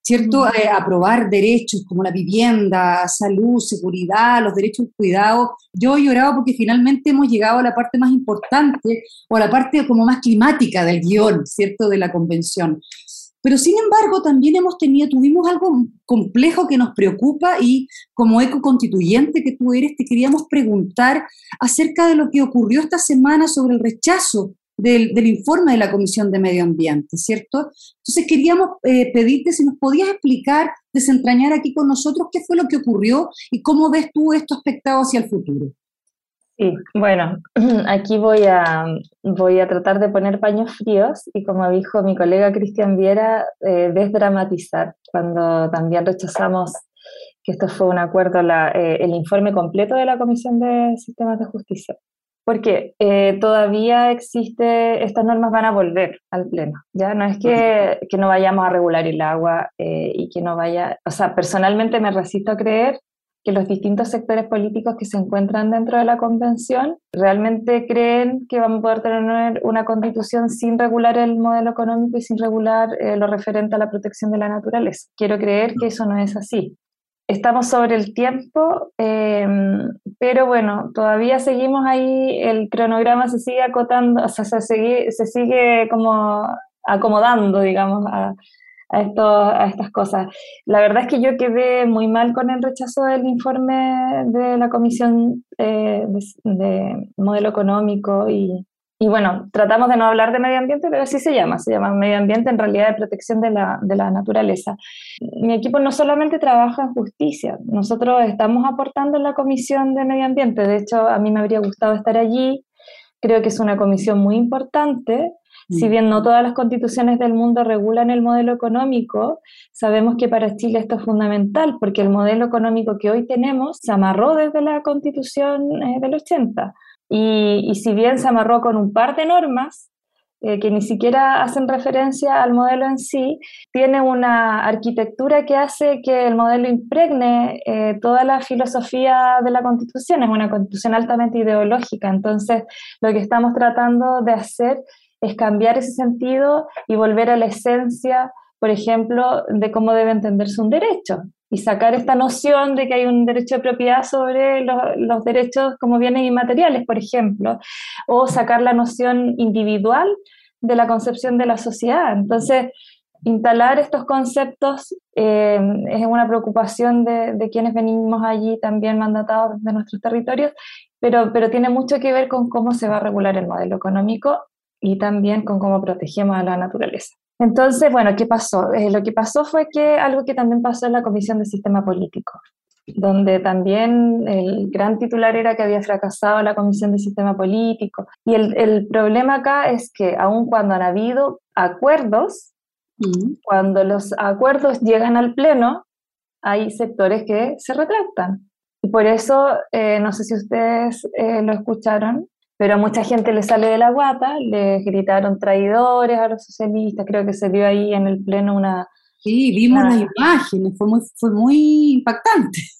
¿Cierto? aprobar derechos como la vivienda, salud, seguridad, los derechos de cuidado. Yo he llorado porque finalmente hemos llegado a la parte más importante o a la parte como más climática del guion, ¿cierto? De la convención. Pero sin embargo, también hemos tenido, tuvimos algo complejo que nos preocupa y como eco constituyente que tú eres, te queríamos preguntar acerca de lo que ocurrió esta semana sobre el rechazo del, informe de la Comisión de Medio Ambiente, ¿cierto? Entonces queríamos eh, pedirte si nos podías explicar, desentrañar aquí con nosotros qué fue lo que ocurrió y cómo ves tú esto aspectado hacia el futuro. Sí, bueno, aquí voy a, voy a tratar de poner paños fríos y como dijo mi colega Cristian Viera, eh, desdramatizar, cuando también rechazamos que esto fue un acuerdo, eh, el informe completo de la Comisión de Sistemas de Justicia. Porque eh, todavía existe, estas normas van a volver al Pleno, ¿ya? No es que, que no vayamos a regular el agua y que no vaya, o sea, personalmente me resisto a creer que los distintos sectores políticos que se encuentran dentro de la convención realmente creen que vamos a poder tener una constitución sin regular el modelo económico y sin regular eh, lo referente a la protección de la naturaleza. Quiero creer que eso no es así. Estamos sobre el tiempo, em, pero bueno, todavía seguimos ahí, el cronograma se sigue acotando, o sea, se sigue, se sigue como acomodando, digamos, a, a, a estas cosas. La verdad es que yo quedé muy mal con el rechazo del informe de la Comisión eh, de, Modelo Económico y, y, bueno, tratamos de no hablar de medio ambiente, pero así se llama, se llama medio ambiente en realidad de protección de la, de la naturaleza. Mi equipo no solamente trabaja en justicia, nosotros estamos aportando en la Comisión de Medio Ambiente, de hecho a mí me habría gustado estar allí, creo que es una comisión muy importante si mm. bien no todas las constituciones del mundo regulan el modelo económico, sabemos que para Chile esto es fundamental porque el modelo económico que hoy tenemos se amarró desde la constitución eh, del 80. Y, si bien se amarró con un par de normas, eh, que ni siquiera hacen referencia al modelo en sí, tiene una arquitectura que hace que el modelo impregne eh, toda la filosofía de la constitución. Es una constitución altamente ideológica. Entonces, lo que estamos tratando de hacer es cambiar ese sentido y volver a la esencia, por ejemplo, de cómo debe entenderse un derecho y sacar esta noción de que hay un derecho de propiedad sobre los, derechos como bienes inmateriales, por ejemplo, o sacar la noción individual de la concepción de la sociedad. Entonces, instalar estos conceptos eh, es una preocupación de, quienes venimos allí también mandatados de nuestros territorios, pero, pero tiene mucho que ver con cómo se va a regular el modelo económico y también con cómo protegemos a la naturaleza. Entonces, bueno, ¿qué pasó? Eh, lo que pasó fue que algo que también pasó en la Comisión de Sistema Político, donde también el gran titular era que había fracasado la Comisión de Sistema Político. Y el, el problema acá es que aun cuando han habido acuerdos, cuando los acuerdos llegan al Pleno, hay sectores que se retractan. Y por eso, eh, no sé si ustedes eh, lo escucharon, pero a mucha gente le sale de la guata, le gritaron traidores a los socialistas, creo que se vio ahí en el pleno una... Sí, vimos las imágenes, fue muy, fue muy impactante.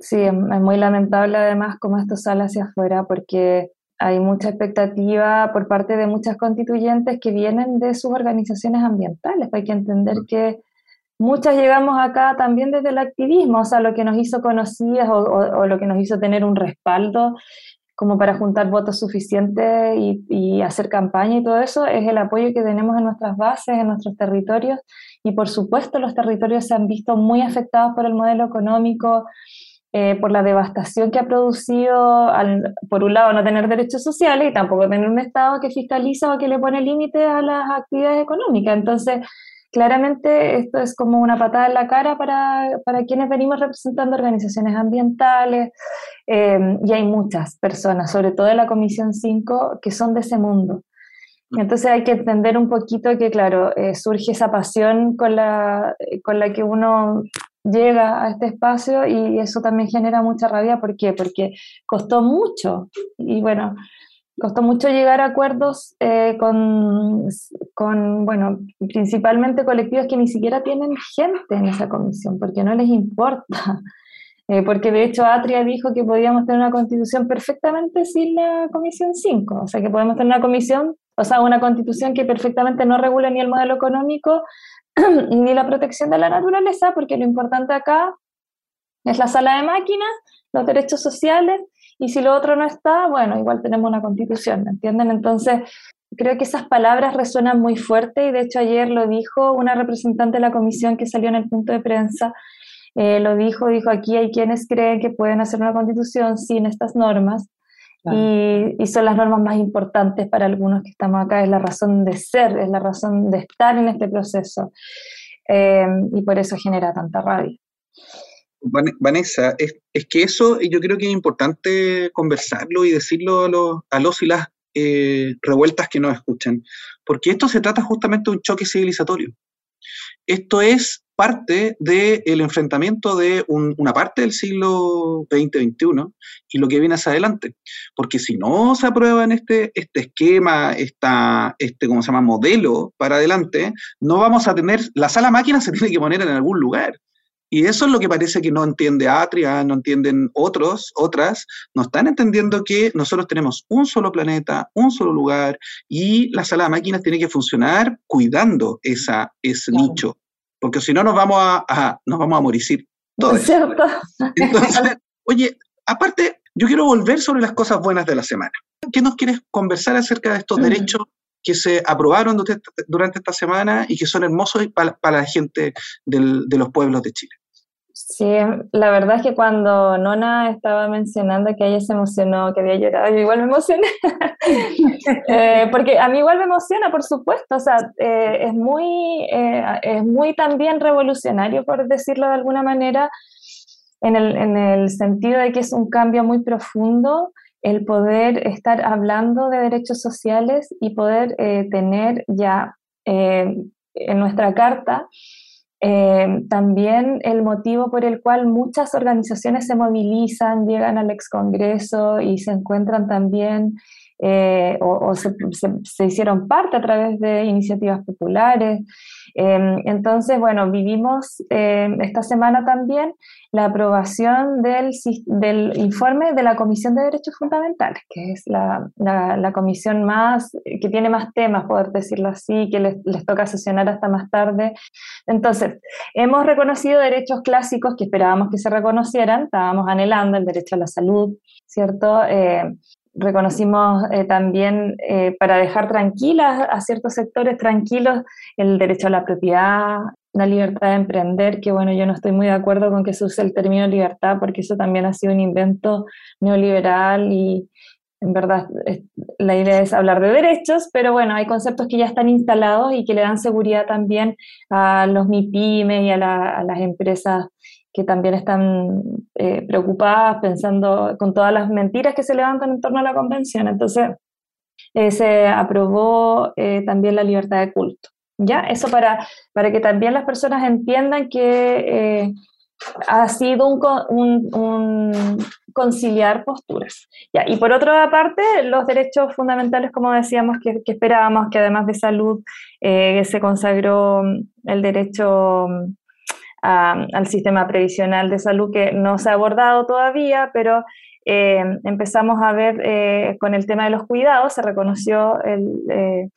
Sí, es muy lamentable además cómo esto sale hacia afuera porque hay mucha expectativa por parte de muchas constituyentes que vienen de sus organizaciones ambientales. Hay que entender que muchas llegamos acá también desde el activismo, o sea, lo que nos hizo conocidas o, o lo que nos hizo tener un respaldo como para juntar votos suficientes y, hacer campaña y todo eso, es el apoyo que tenemos en nuestras bases, en nuestros territorios. Y por supuesto los territorios se han visto muy afectados por el modelo económico, eh, por la devastación que ha producido, al, por un lado, no tener derechos sociales y tampoco tener un Estado que fiscaliza o que le pone límite a las actividades económicas. Entonces, claramente esto es como una patada en la cara para, para quienes venimos representando organizaciones ambientales eh, y hay muchas personas, sobre todo en la Comisión 5, que son de ese mundo. Mm. Entonces hay que entender un poquito que, claro, eh, surge esa pasión con la, con la que uno llega a este espacio y eso también genera mucha rabia. ¿Por qué? Porque costó mucho y bueno, costó mucho llegar a acuerdos eh, con, con, bueno, principalmente colectivos que ni siquiera tienen gente en esa comisión, porque no les importa. Eh, porque de hecho Atria dijo que podíamos tener una constitución perfectamente sin la comisión 5, o sea que podemos tener una comisión, o sea, una constitución que perfectamente no regula ni el modelo económico ni la protección de la naturaleza, porque lo importante acá es la sala de máquinas, los derechos sociales, y si lo otro no está, bueno, igual tenemos una constitución, ¿me entienden? Entonces, creo que esas palabras resuenan muy fuerte y de hecho ayer lo dijo una representante de la comisión que salió en el punto de prensa, eh, lo dijo, dijo, aquí hay quienes creen que pueden hacer una constitución sin estas normas. Y, y, son las normas más importantes para algunos que estamos acá, es la razón de ser, es la razón de estar en este proceso. Eh, y por eso genera tanta rabia. Vanessa, es, que eso yo creo que es importante conversarlo y decirlo a los, a los y las eh, revueltas que nos escuchan, porque esto se trata justamente de un choque civilizatorio. Esto es parte del enfrentamiento de una parte del siglo XX-XXI y lo que viene hacia adelante. Porque si no se aprueba en este, este esquema, esta, este, ¿cómo se llama?, modelo para adelante, no vamos a tener, la sala máquina se tiene que poner en algún lugar. Y eso es lo que parece que no entiende Atria, no entienden otros, otras, no están entendiendo que nosotros tenemos un solo planeta, un solo lugar, y la sala de máquinas tiene que funcionar cuidando esa, ese nicho porque si no nos vamos a, nos vamos a morir todos. ¿Cierto? Entonces, oye, aparte, yo quiero volver sobre las cosas buenas de la semana. ¿Qué nos quieres conversar acerca de estos derechos que se aprobaron durante esta semana y que son hermosos para, la gente de los pueblos de Chile? Sí, la verdad es que cuando Nona estaba mencionando que ella se emocionó, que había llorado, yo igual me emocioné, eh, porque a mí igual me emociona, por supuesto, o sea, eh, es, muy, eh, es muy también revolucionario, por decirlo de alguna manera, en el, en el sentido de que es un cambio muy profundo el poder estar hablando de derechos sociales y poder tener ya en nuestra carta eh, también el motivo por el cual muchas organizaciones se movilizan, llegan al ex Congreso y se encuentran también eh, o, se, hicieron parte a través de iniciativas populares. Em, entonces, bueno, vivimos em, esta semana también la aprobación del, informe de la Comisión de Derechos Fundamentales, que es la, comisión más, que tiene más temas, poder decirlo así, que les, les, toca sesionar hasta más tarde. Entonces, hemos reconocido derechos clásicos que esperábamos que se reconocieran, estábamos anhelando el derecho a la salud, ¿cierto? Eh, reconocimos eh, también eh, para dejar tranquilas a ciertos sectores tranquilos el derecho a la propiedad, la libertad de emprender, que bueno, yo no estoy muy de acuerdo con que se use el término libertad porque eso también ha sido un invento neoliberal y en verdad la idea es hablar de derechos, pero bueno, hay conceptos que ya están instalados y que le dan seguridad también a los MIPYME y a las empresas que también están eh, preocupadas pensando con todas las mentiras que se levantan en torno a la convención. Entonces, eh, se aprobó eh, también la libertad de culto. ¿Ya? Eso para, para que también las personas entiendan que ha sido un, conciliar posturas. ¿Ya? Y por otra parte, los derechos fundamentales, como decíamos, que, que esperábamos, que además de salud se consagró el derecho al sistema previsional de salud que no se ha abordado todavía, pero eh, empezamos a ver eh, con el tema de los cuidados, se reconoció eh,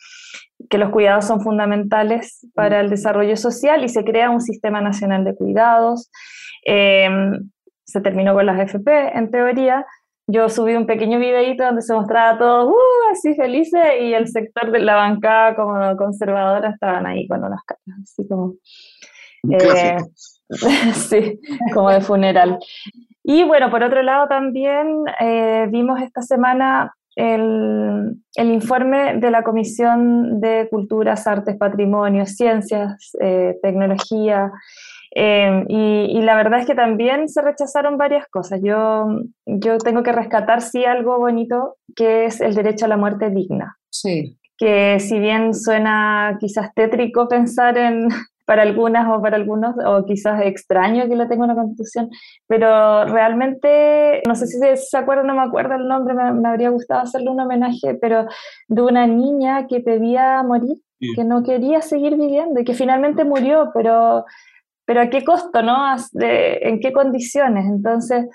que los cuidados son fundamentales para el desarrollo social y se crea un sistema nacional de cuidados. se terminó con las FP, en teoría. Yo subí un pequeño videito donde se mostraba todo uh, así felices y el sector de la bancada como conservadora estaban ahí con las caras, así como eh, sí, como de funeral. Y bueno, por otro lado también eh, vimos esta semana el, el, informe de la Comisión de Culturas, Artes, Patrimonio, Ciencias, eh, Tecnología, y, y, la verdad es que también se rechazaron varias cosas. Yo, yo tengo que rescatar, sí, algo bonito, que es el derecho a la muerte digna. Sí. Que si bien suena quizás tétrico pensar en, para algunas o para algunos, o quizás extraño que lo tenga una constitución, pero realmente, no sé si se acuerdan, no me acuerdo el nombre, me, habría gustado hacerle un homenaje, pero de una niña que pedía morir, que no quería seguir viviendo y que finalmente murió, pero, pero ¿a qué costo, no? ¿En qué condiciones? Entonces,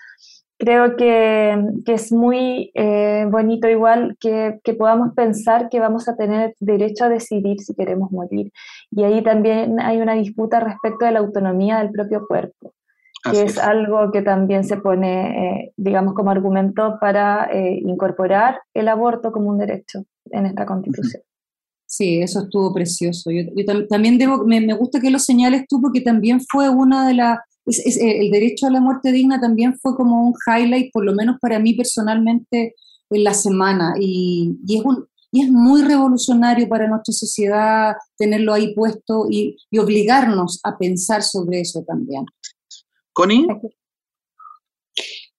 creo que, es muy eh, bonito igual que, podamos pensar que vamos a tener derecho a decidir si queremos morir. Y ahí también hay una disputa respecto de la autonomía del propio cuerpo, que es, algo que también se pone, eh, digamos, como argumento para eh, incorporar el aborto como un derecho en esta constitución. Sí, eso estuvo precioso. Yo, también debo, me, me, gusta que lo señales tú porque también fue una de las eh, el derecho a la muerte digna también fue como un highlight, por lo menos para mí personalmente, en la semana. Y, y es, un, y es muy revolucionario para nuestra sociedad tenerlo ahí puesto y, y obligarnos a pensar sobre eso también. Connie.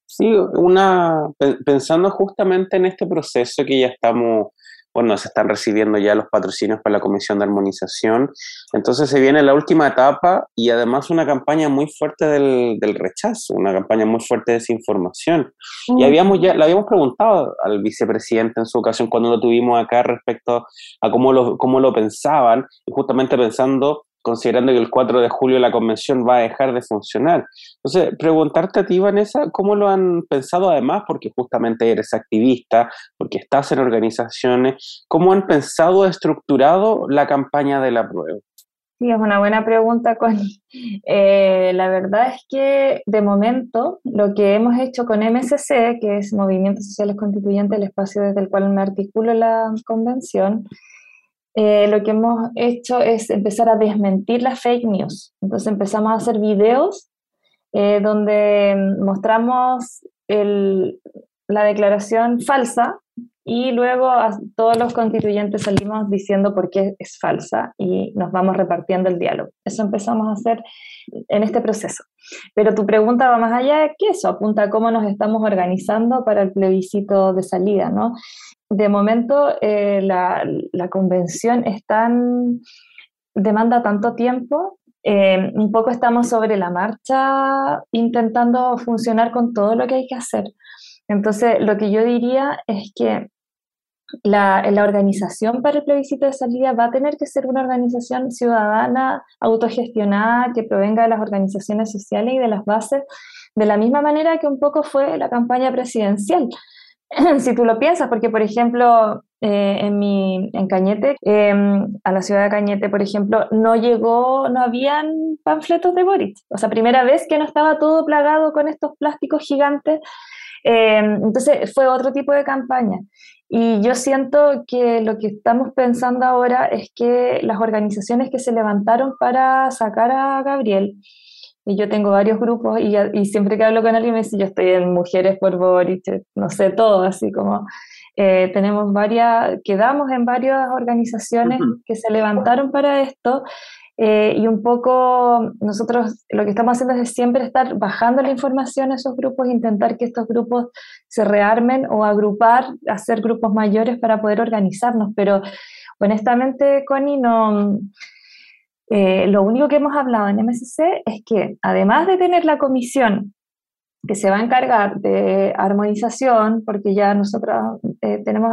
Sí, una, pensando justamente en este proceso que ya estamos bueno, se están recibiendo ya los patrocinios para la Comisión de Armonización. Entonces se viene la última etapa y además una campaña muy fuerte del, rechazo, una campaña muy fuerte de desinformación. Y mm. habíamos ya, le habíamos preguntado al vicepresidente en su ocasión cuando lo tuvimos acá respecto a cómo lo, cómo lo pensaban, y justamente pensando considerando que el 4 de julio la convención va a dejar de funcionar. Entonces, preguntarte a ti, Vanessa, ¿cómo lo han pensado además? Porque justamente eres activista, porque estás en organizaciones, ¿cómo han pensado, estructurado la campaña de la prueba? Sí, es una buena pregunta, Connie. Eh, la verdad es que de momento lo que hemos hecho con MSC, que es Movimientos Sociales Constituyentes, el espacio desde el cual me articulo la convención, eh, lo que hemos hecho es empezar a desmentir las fake news. Entonces empezamos a hacer videos eh, donde mostramos la declaración falsa y luego a todos los constituyentes salimos diciendo por qué es falsa y nos vamos repartiendo el diálogo. Eso empezamos a hacer en este proceso. Pero tu pregunta va más allá que eso, apunta a cómo nos estamos organizando para el plebiscito de salida, ¿no? De momento eh, la, convención es tan, demanda tanto tiempo, eh, un poco estamos sobre la marcha intentando funcionar con todo lo que hay que hacer. Entonces, lo que yo diría es que la, la, organización para el plebiscito de salida va a tener que ser una organización ciudadana, autogestionada, que provenga de las organizaciones sociales y de las bases, de la misma manera que un poco fue la campaña presidencial. si tú lo piensas, porque por ejemplo, eh, en, mi, en Cañete, em, a la ciudad de Cañete, por ejemplo, no llegó, no habían panfletos de Boric. O sea, primera vez que no estaba todo plagado con estos plásticos gigantes. Em, entonces fue otro tipo de campaña. Y yo siento que lo que estamos pensando ahora es que las organizaciones que se levantaron para sacar a Gabriel, y yo tengo varios grupos y, y, siempre que hablo con alguien me dice, yo estoy en Mujeres por Boric, no sé todo, así como eh, tenemos varias, quedamos en varias organizaciones que se levantaron para esto eh, y un poco nosotros lo que estamos haciendo es siempre estar bajando la información a esos grupos, intentar que estos grupos se rearmen o agrupar, hacer grupos mayores para poder organizarnos, pero honestamente, Connie, no eh, lo único que hemos hablado en MSC es que además de tener la comisión que se va a encargar de armonización, porque ya nosotros eh, tenemos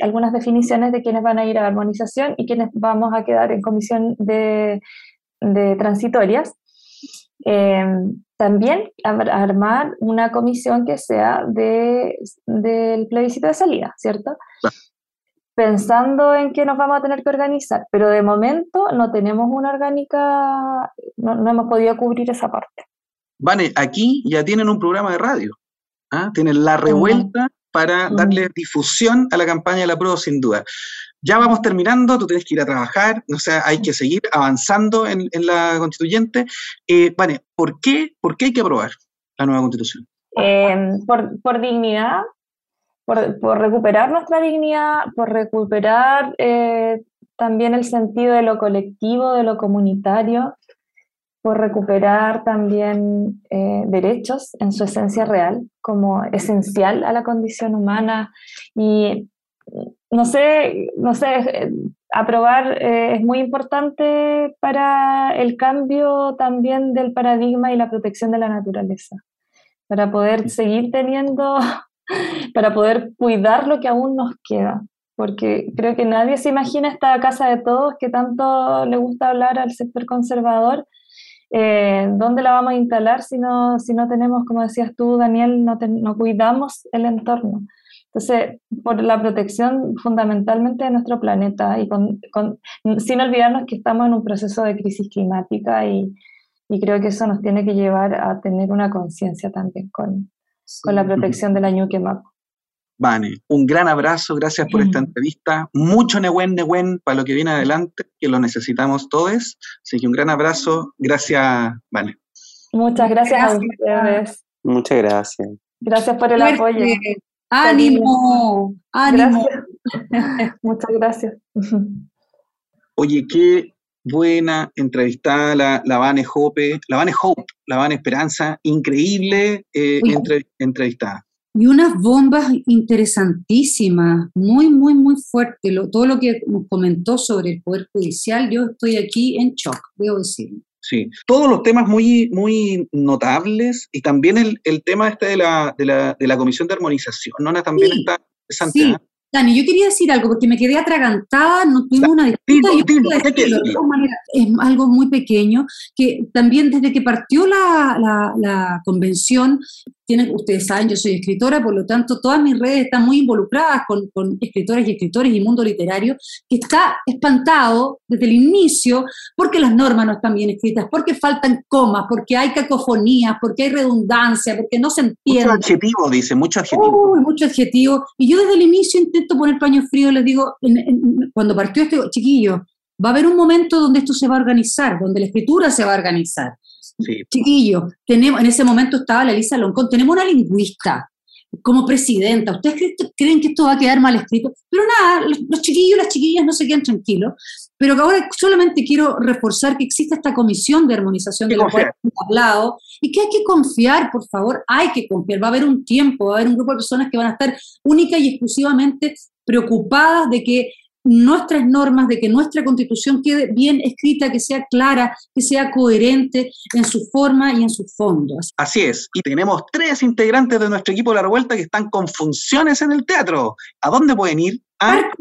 algunas definiciones de quiénes van a ir a armonización y quiénes vamos a quedar en comisión de, transitorias, eh, también armar una comisión que sea de, del plebiscito de salida, ¿cierto? Pensando en que nos vamos a tener que organizar, pero de momento no tenemos una orgánica, no, hemos podido cubrir esa parte. Vale, aquí ya tienen un programa de radio, ¿ah? tienen la revuelta para darle difusión a la campaña de la prueba, sin duda. Ya vamos terminando, tú tienes que ir a trabajar, o sea, hay que seguir avanzando en, la constituyente. Eh, vale, ¿por qué, ¿por qué hay que aprobar la nueva constitución? Eh, por, por dignidad, por, recuperar nuestra dignidad, por recuperar eh, también el sentido de lo colectivo, de lo comunitario, por recuperar también eh, derechos en su esencia real como esencial a la condición humana. Y no sé, no sé, aprobar eh, es muy importante para el cambio también del paradigma y la protección de la naturaleza, para poder seguir teniendo, para poder cuidar lo que aún nos queda, porque creo que nadie se imagina esta casa de todos que tanto le gusta hablar al sector conservador. Eh, ¿Dónde la vamos a instalar si no, si no tenemos, como decías tú, Daniel, no, no cuidamos el entorno? Entonces, por la protección fundamentalmente de nuestro planeta y sin olvidarnos que estamos en un proceso de crisis climática y, creo que eso nos tiene que llevar a tener una conciencia también con, la protección del año quemado. Vane, un gran abrazo, gracias por esta entrevista. Mucho Nehuen Nehuen para lo que viene adelante, que lo necesitamos todos. Así que un gran abrazo, gracias, Vane. Muchas gracias, a ustedes. Muchas gracias. Gracias por el apoyo. Ánimo, ánimo. Muchas gracias. Oye, qué buena entrevistada la, la Vane Hope, la Vane Hope, la Vane Esperanza, increíble eh, entrevistada. Y unas bombas interesantísimas, muy, muy, muy fuerte. todo lo que nos comentó sobre el Poder Judicial, yo estoy aquí en shock, debo decirlo. Sí, todos los temas muy, muy notables y también el, el tema este de la, de, la, de la Comisión de Armonización, ¿no? También está interesante. Sí. Dani, yo quería decir algo porque me quedé atragantada, no tuvimos una disputa. es algo muy pequeño, que también desde que partió la, la, la convención ustedes saben, yo soy escritora, por lo tanto, todas mis redes están muy involucradas con, con escritores y escritores y mundo literario, que está espantado desde el inicio porque las normas no están bien escritas, porque faltan comas, porque hay cacofonías, porque hay redundancia, porque no se entiende. Mucho adjetivo, dice, mucho adjetivo. mucho adjetivo. Y yo desde el inicio intento poner paño frío, les digo, cuando partió este chiquillo, va a haber un momento donde esto se va a organizar, donde la escritura se va a organizar. Chiquillo, tenemos, en ese momento estaba la Elisa Loncón, tenemos una lingüista como presidenta. ¿Ustedes creen que esto va a quedar mal escrito? Pero nada, los, chiquillos y las chiquillas no se quedan tranquilos. Pero que ahora solamente quiero reforzar que existe esta comisión de armonización de la cual hemos hablado y que hay que confiar, por favor, hay que confiar. Va a haber un tiempo, va a haber un grupo de personas que van a estar única y exclusivamente preocupadas de que nuestras normas, de que nuestra constitución quede bien escrita, que sea clara, que sea coherente en su forma y en sus fondos. Así es, y tenemos tres integrantes de nuestro equipo de la revuelta que están con funciones en el teatro. ¿A dónde pueden ir?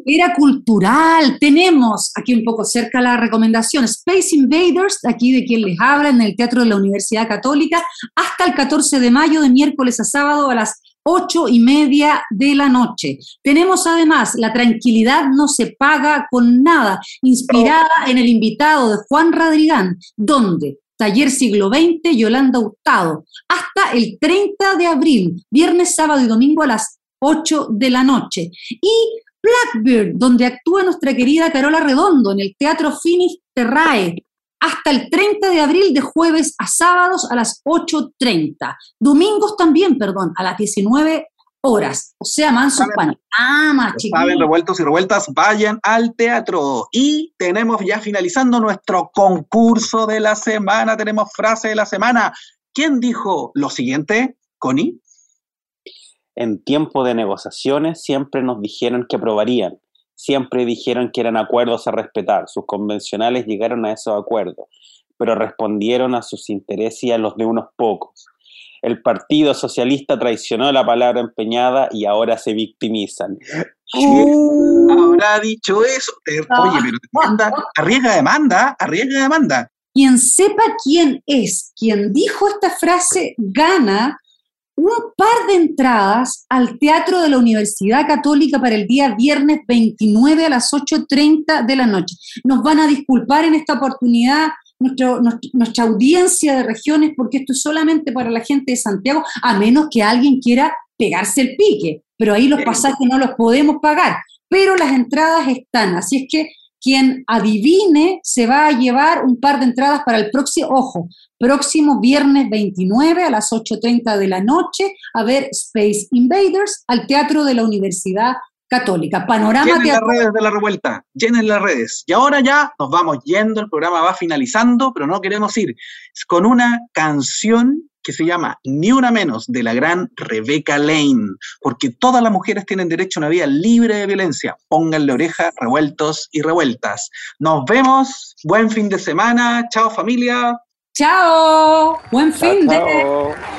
Era cultural. Tenemos aquí un poco cerca la recomendación Space Invaders, aquí de quien les habla en el Teatro de la Universidad Católica, hasta el 14 de mayo, de miércoles a sábado a las ocho y media de la noche. Tenemos además La tranquilidad no se paga con nada, inspirada en el invitado de Juan Radrigán, donde Taller Siglo XX, Yolanda Hurtado, hasta el 30 de abril, viernes, sábado y domingo a las 8 de la noche. Y Blackbird, donde actúa nuestra querida Carola Redondo en el Teatro Finis Terrae, hasta el 30 de abril de jueves a sábados a las 8.30. Domingos también, perdón, a las 19 horas. O sea, manso panorama, chicos. Saben, revueltos y revueltas, vayan al teatro. Y tenemos ya finalizando nuestro concurso de la semana. Tenemos frase de la semana. ¿Quién dijo lo siguiente, Connie? En tiempo de negociaciones siempre nos dijeron que aprobarían siempre dijeron que eran acuerdos a respetar. Sus convencionales llegaron a esos acuerdos, pero respondieron a sus intereses y a los de unos pocos. El Partido Socialista traicionó la palabra empeñada y ahora se victimizan. ¿Quién habrá dicho eso? Oye, pero demanda, arriesga demanda, arriesga demanda. Quien sepa quién es, quien dijo esta frase, gana un par de entradas al Teatro de la Universidad Católica para el día viernes 29 a las 8.30 de la noche. Nos van a disculpar en esta oportunidad nuestra audiencia de regiones porque esto es solamente para la gente de Santiago, a menos que alguien quiera pegarse el pique, pero ahí los pasajes no los podemos pagar, pero las entradas están, así es que quien adivine se va a llevar un par de entradas para el próximo, ojo, próximo viernes 29 a las 8.30 de la noche a ver Space Invaders al Teatro de la Universidad Católica. Panorama Llenen las redes de la revuelta, llenen las redes. Y ahora ya nos vamos yendo, el programa va finalizando, pero no queremos ir con una canción que se llama Ni una menos de la gran Rebecca Lane, porque todas las mujeres tienen derecho a una vida libre de violencia. Pónganle oreja, revueltos y revueltas. Nos vemos, buen fin de semana, chao familia. Chao, buen fin de...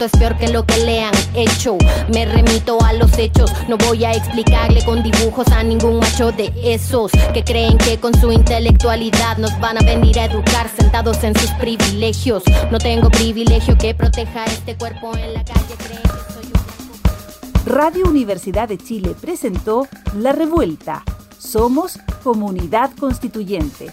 es peor que lo que le han hecho. Me remito a los hechos, no voy a explicarle con dibujos a ningún macho de esos que creen que con su intelectualidad nos van a venir a educar sentados en sus privilegios. No tengo privilegio que proteja este cuerpo en la calle. Radio Universidad de Chile presentó La Revuelta. Somos Comunidad Constituyente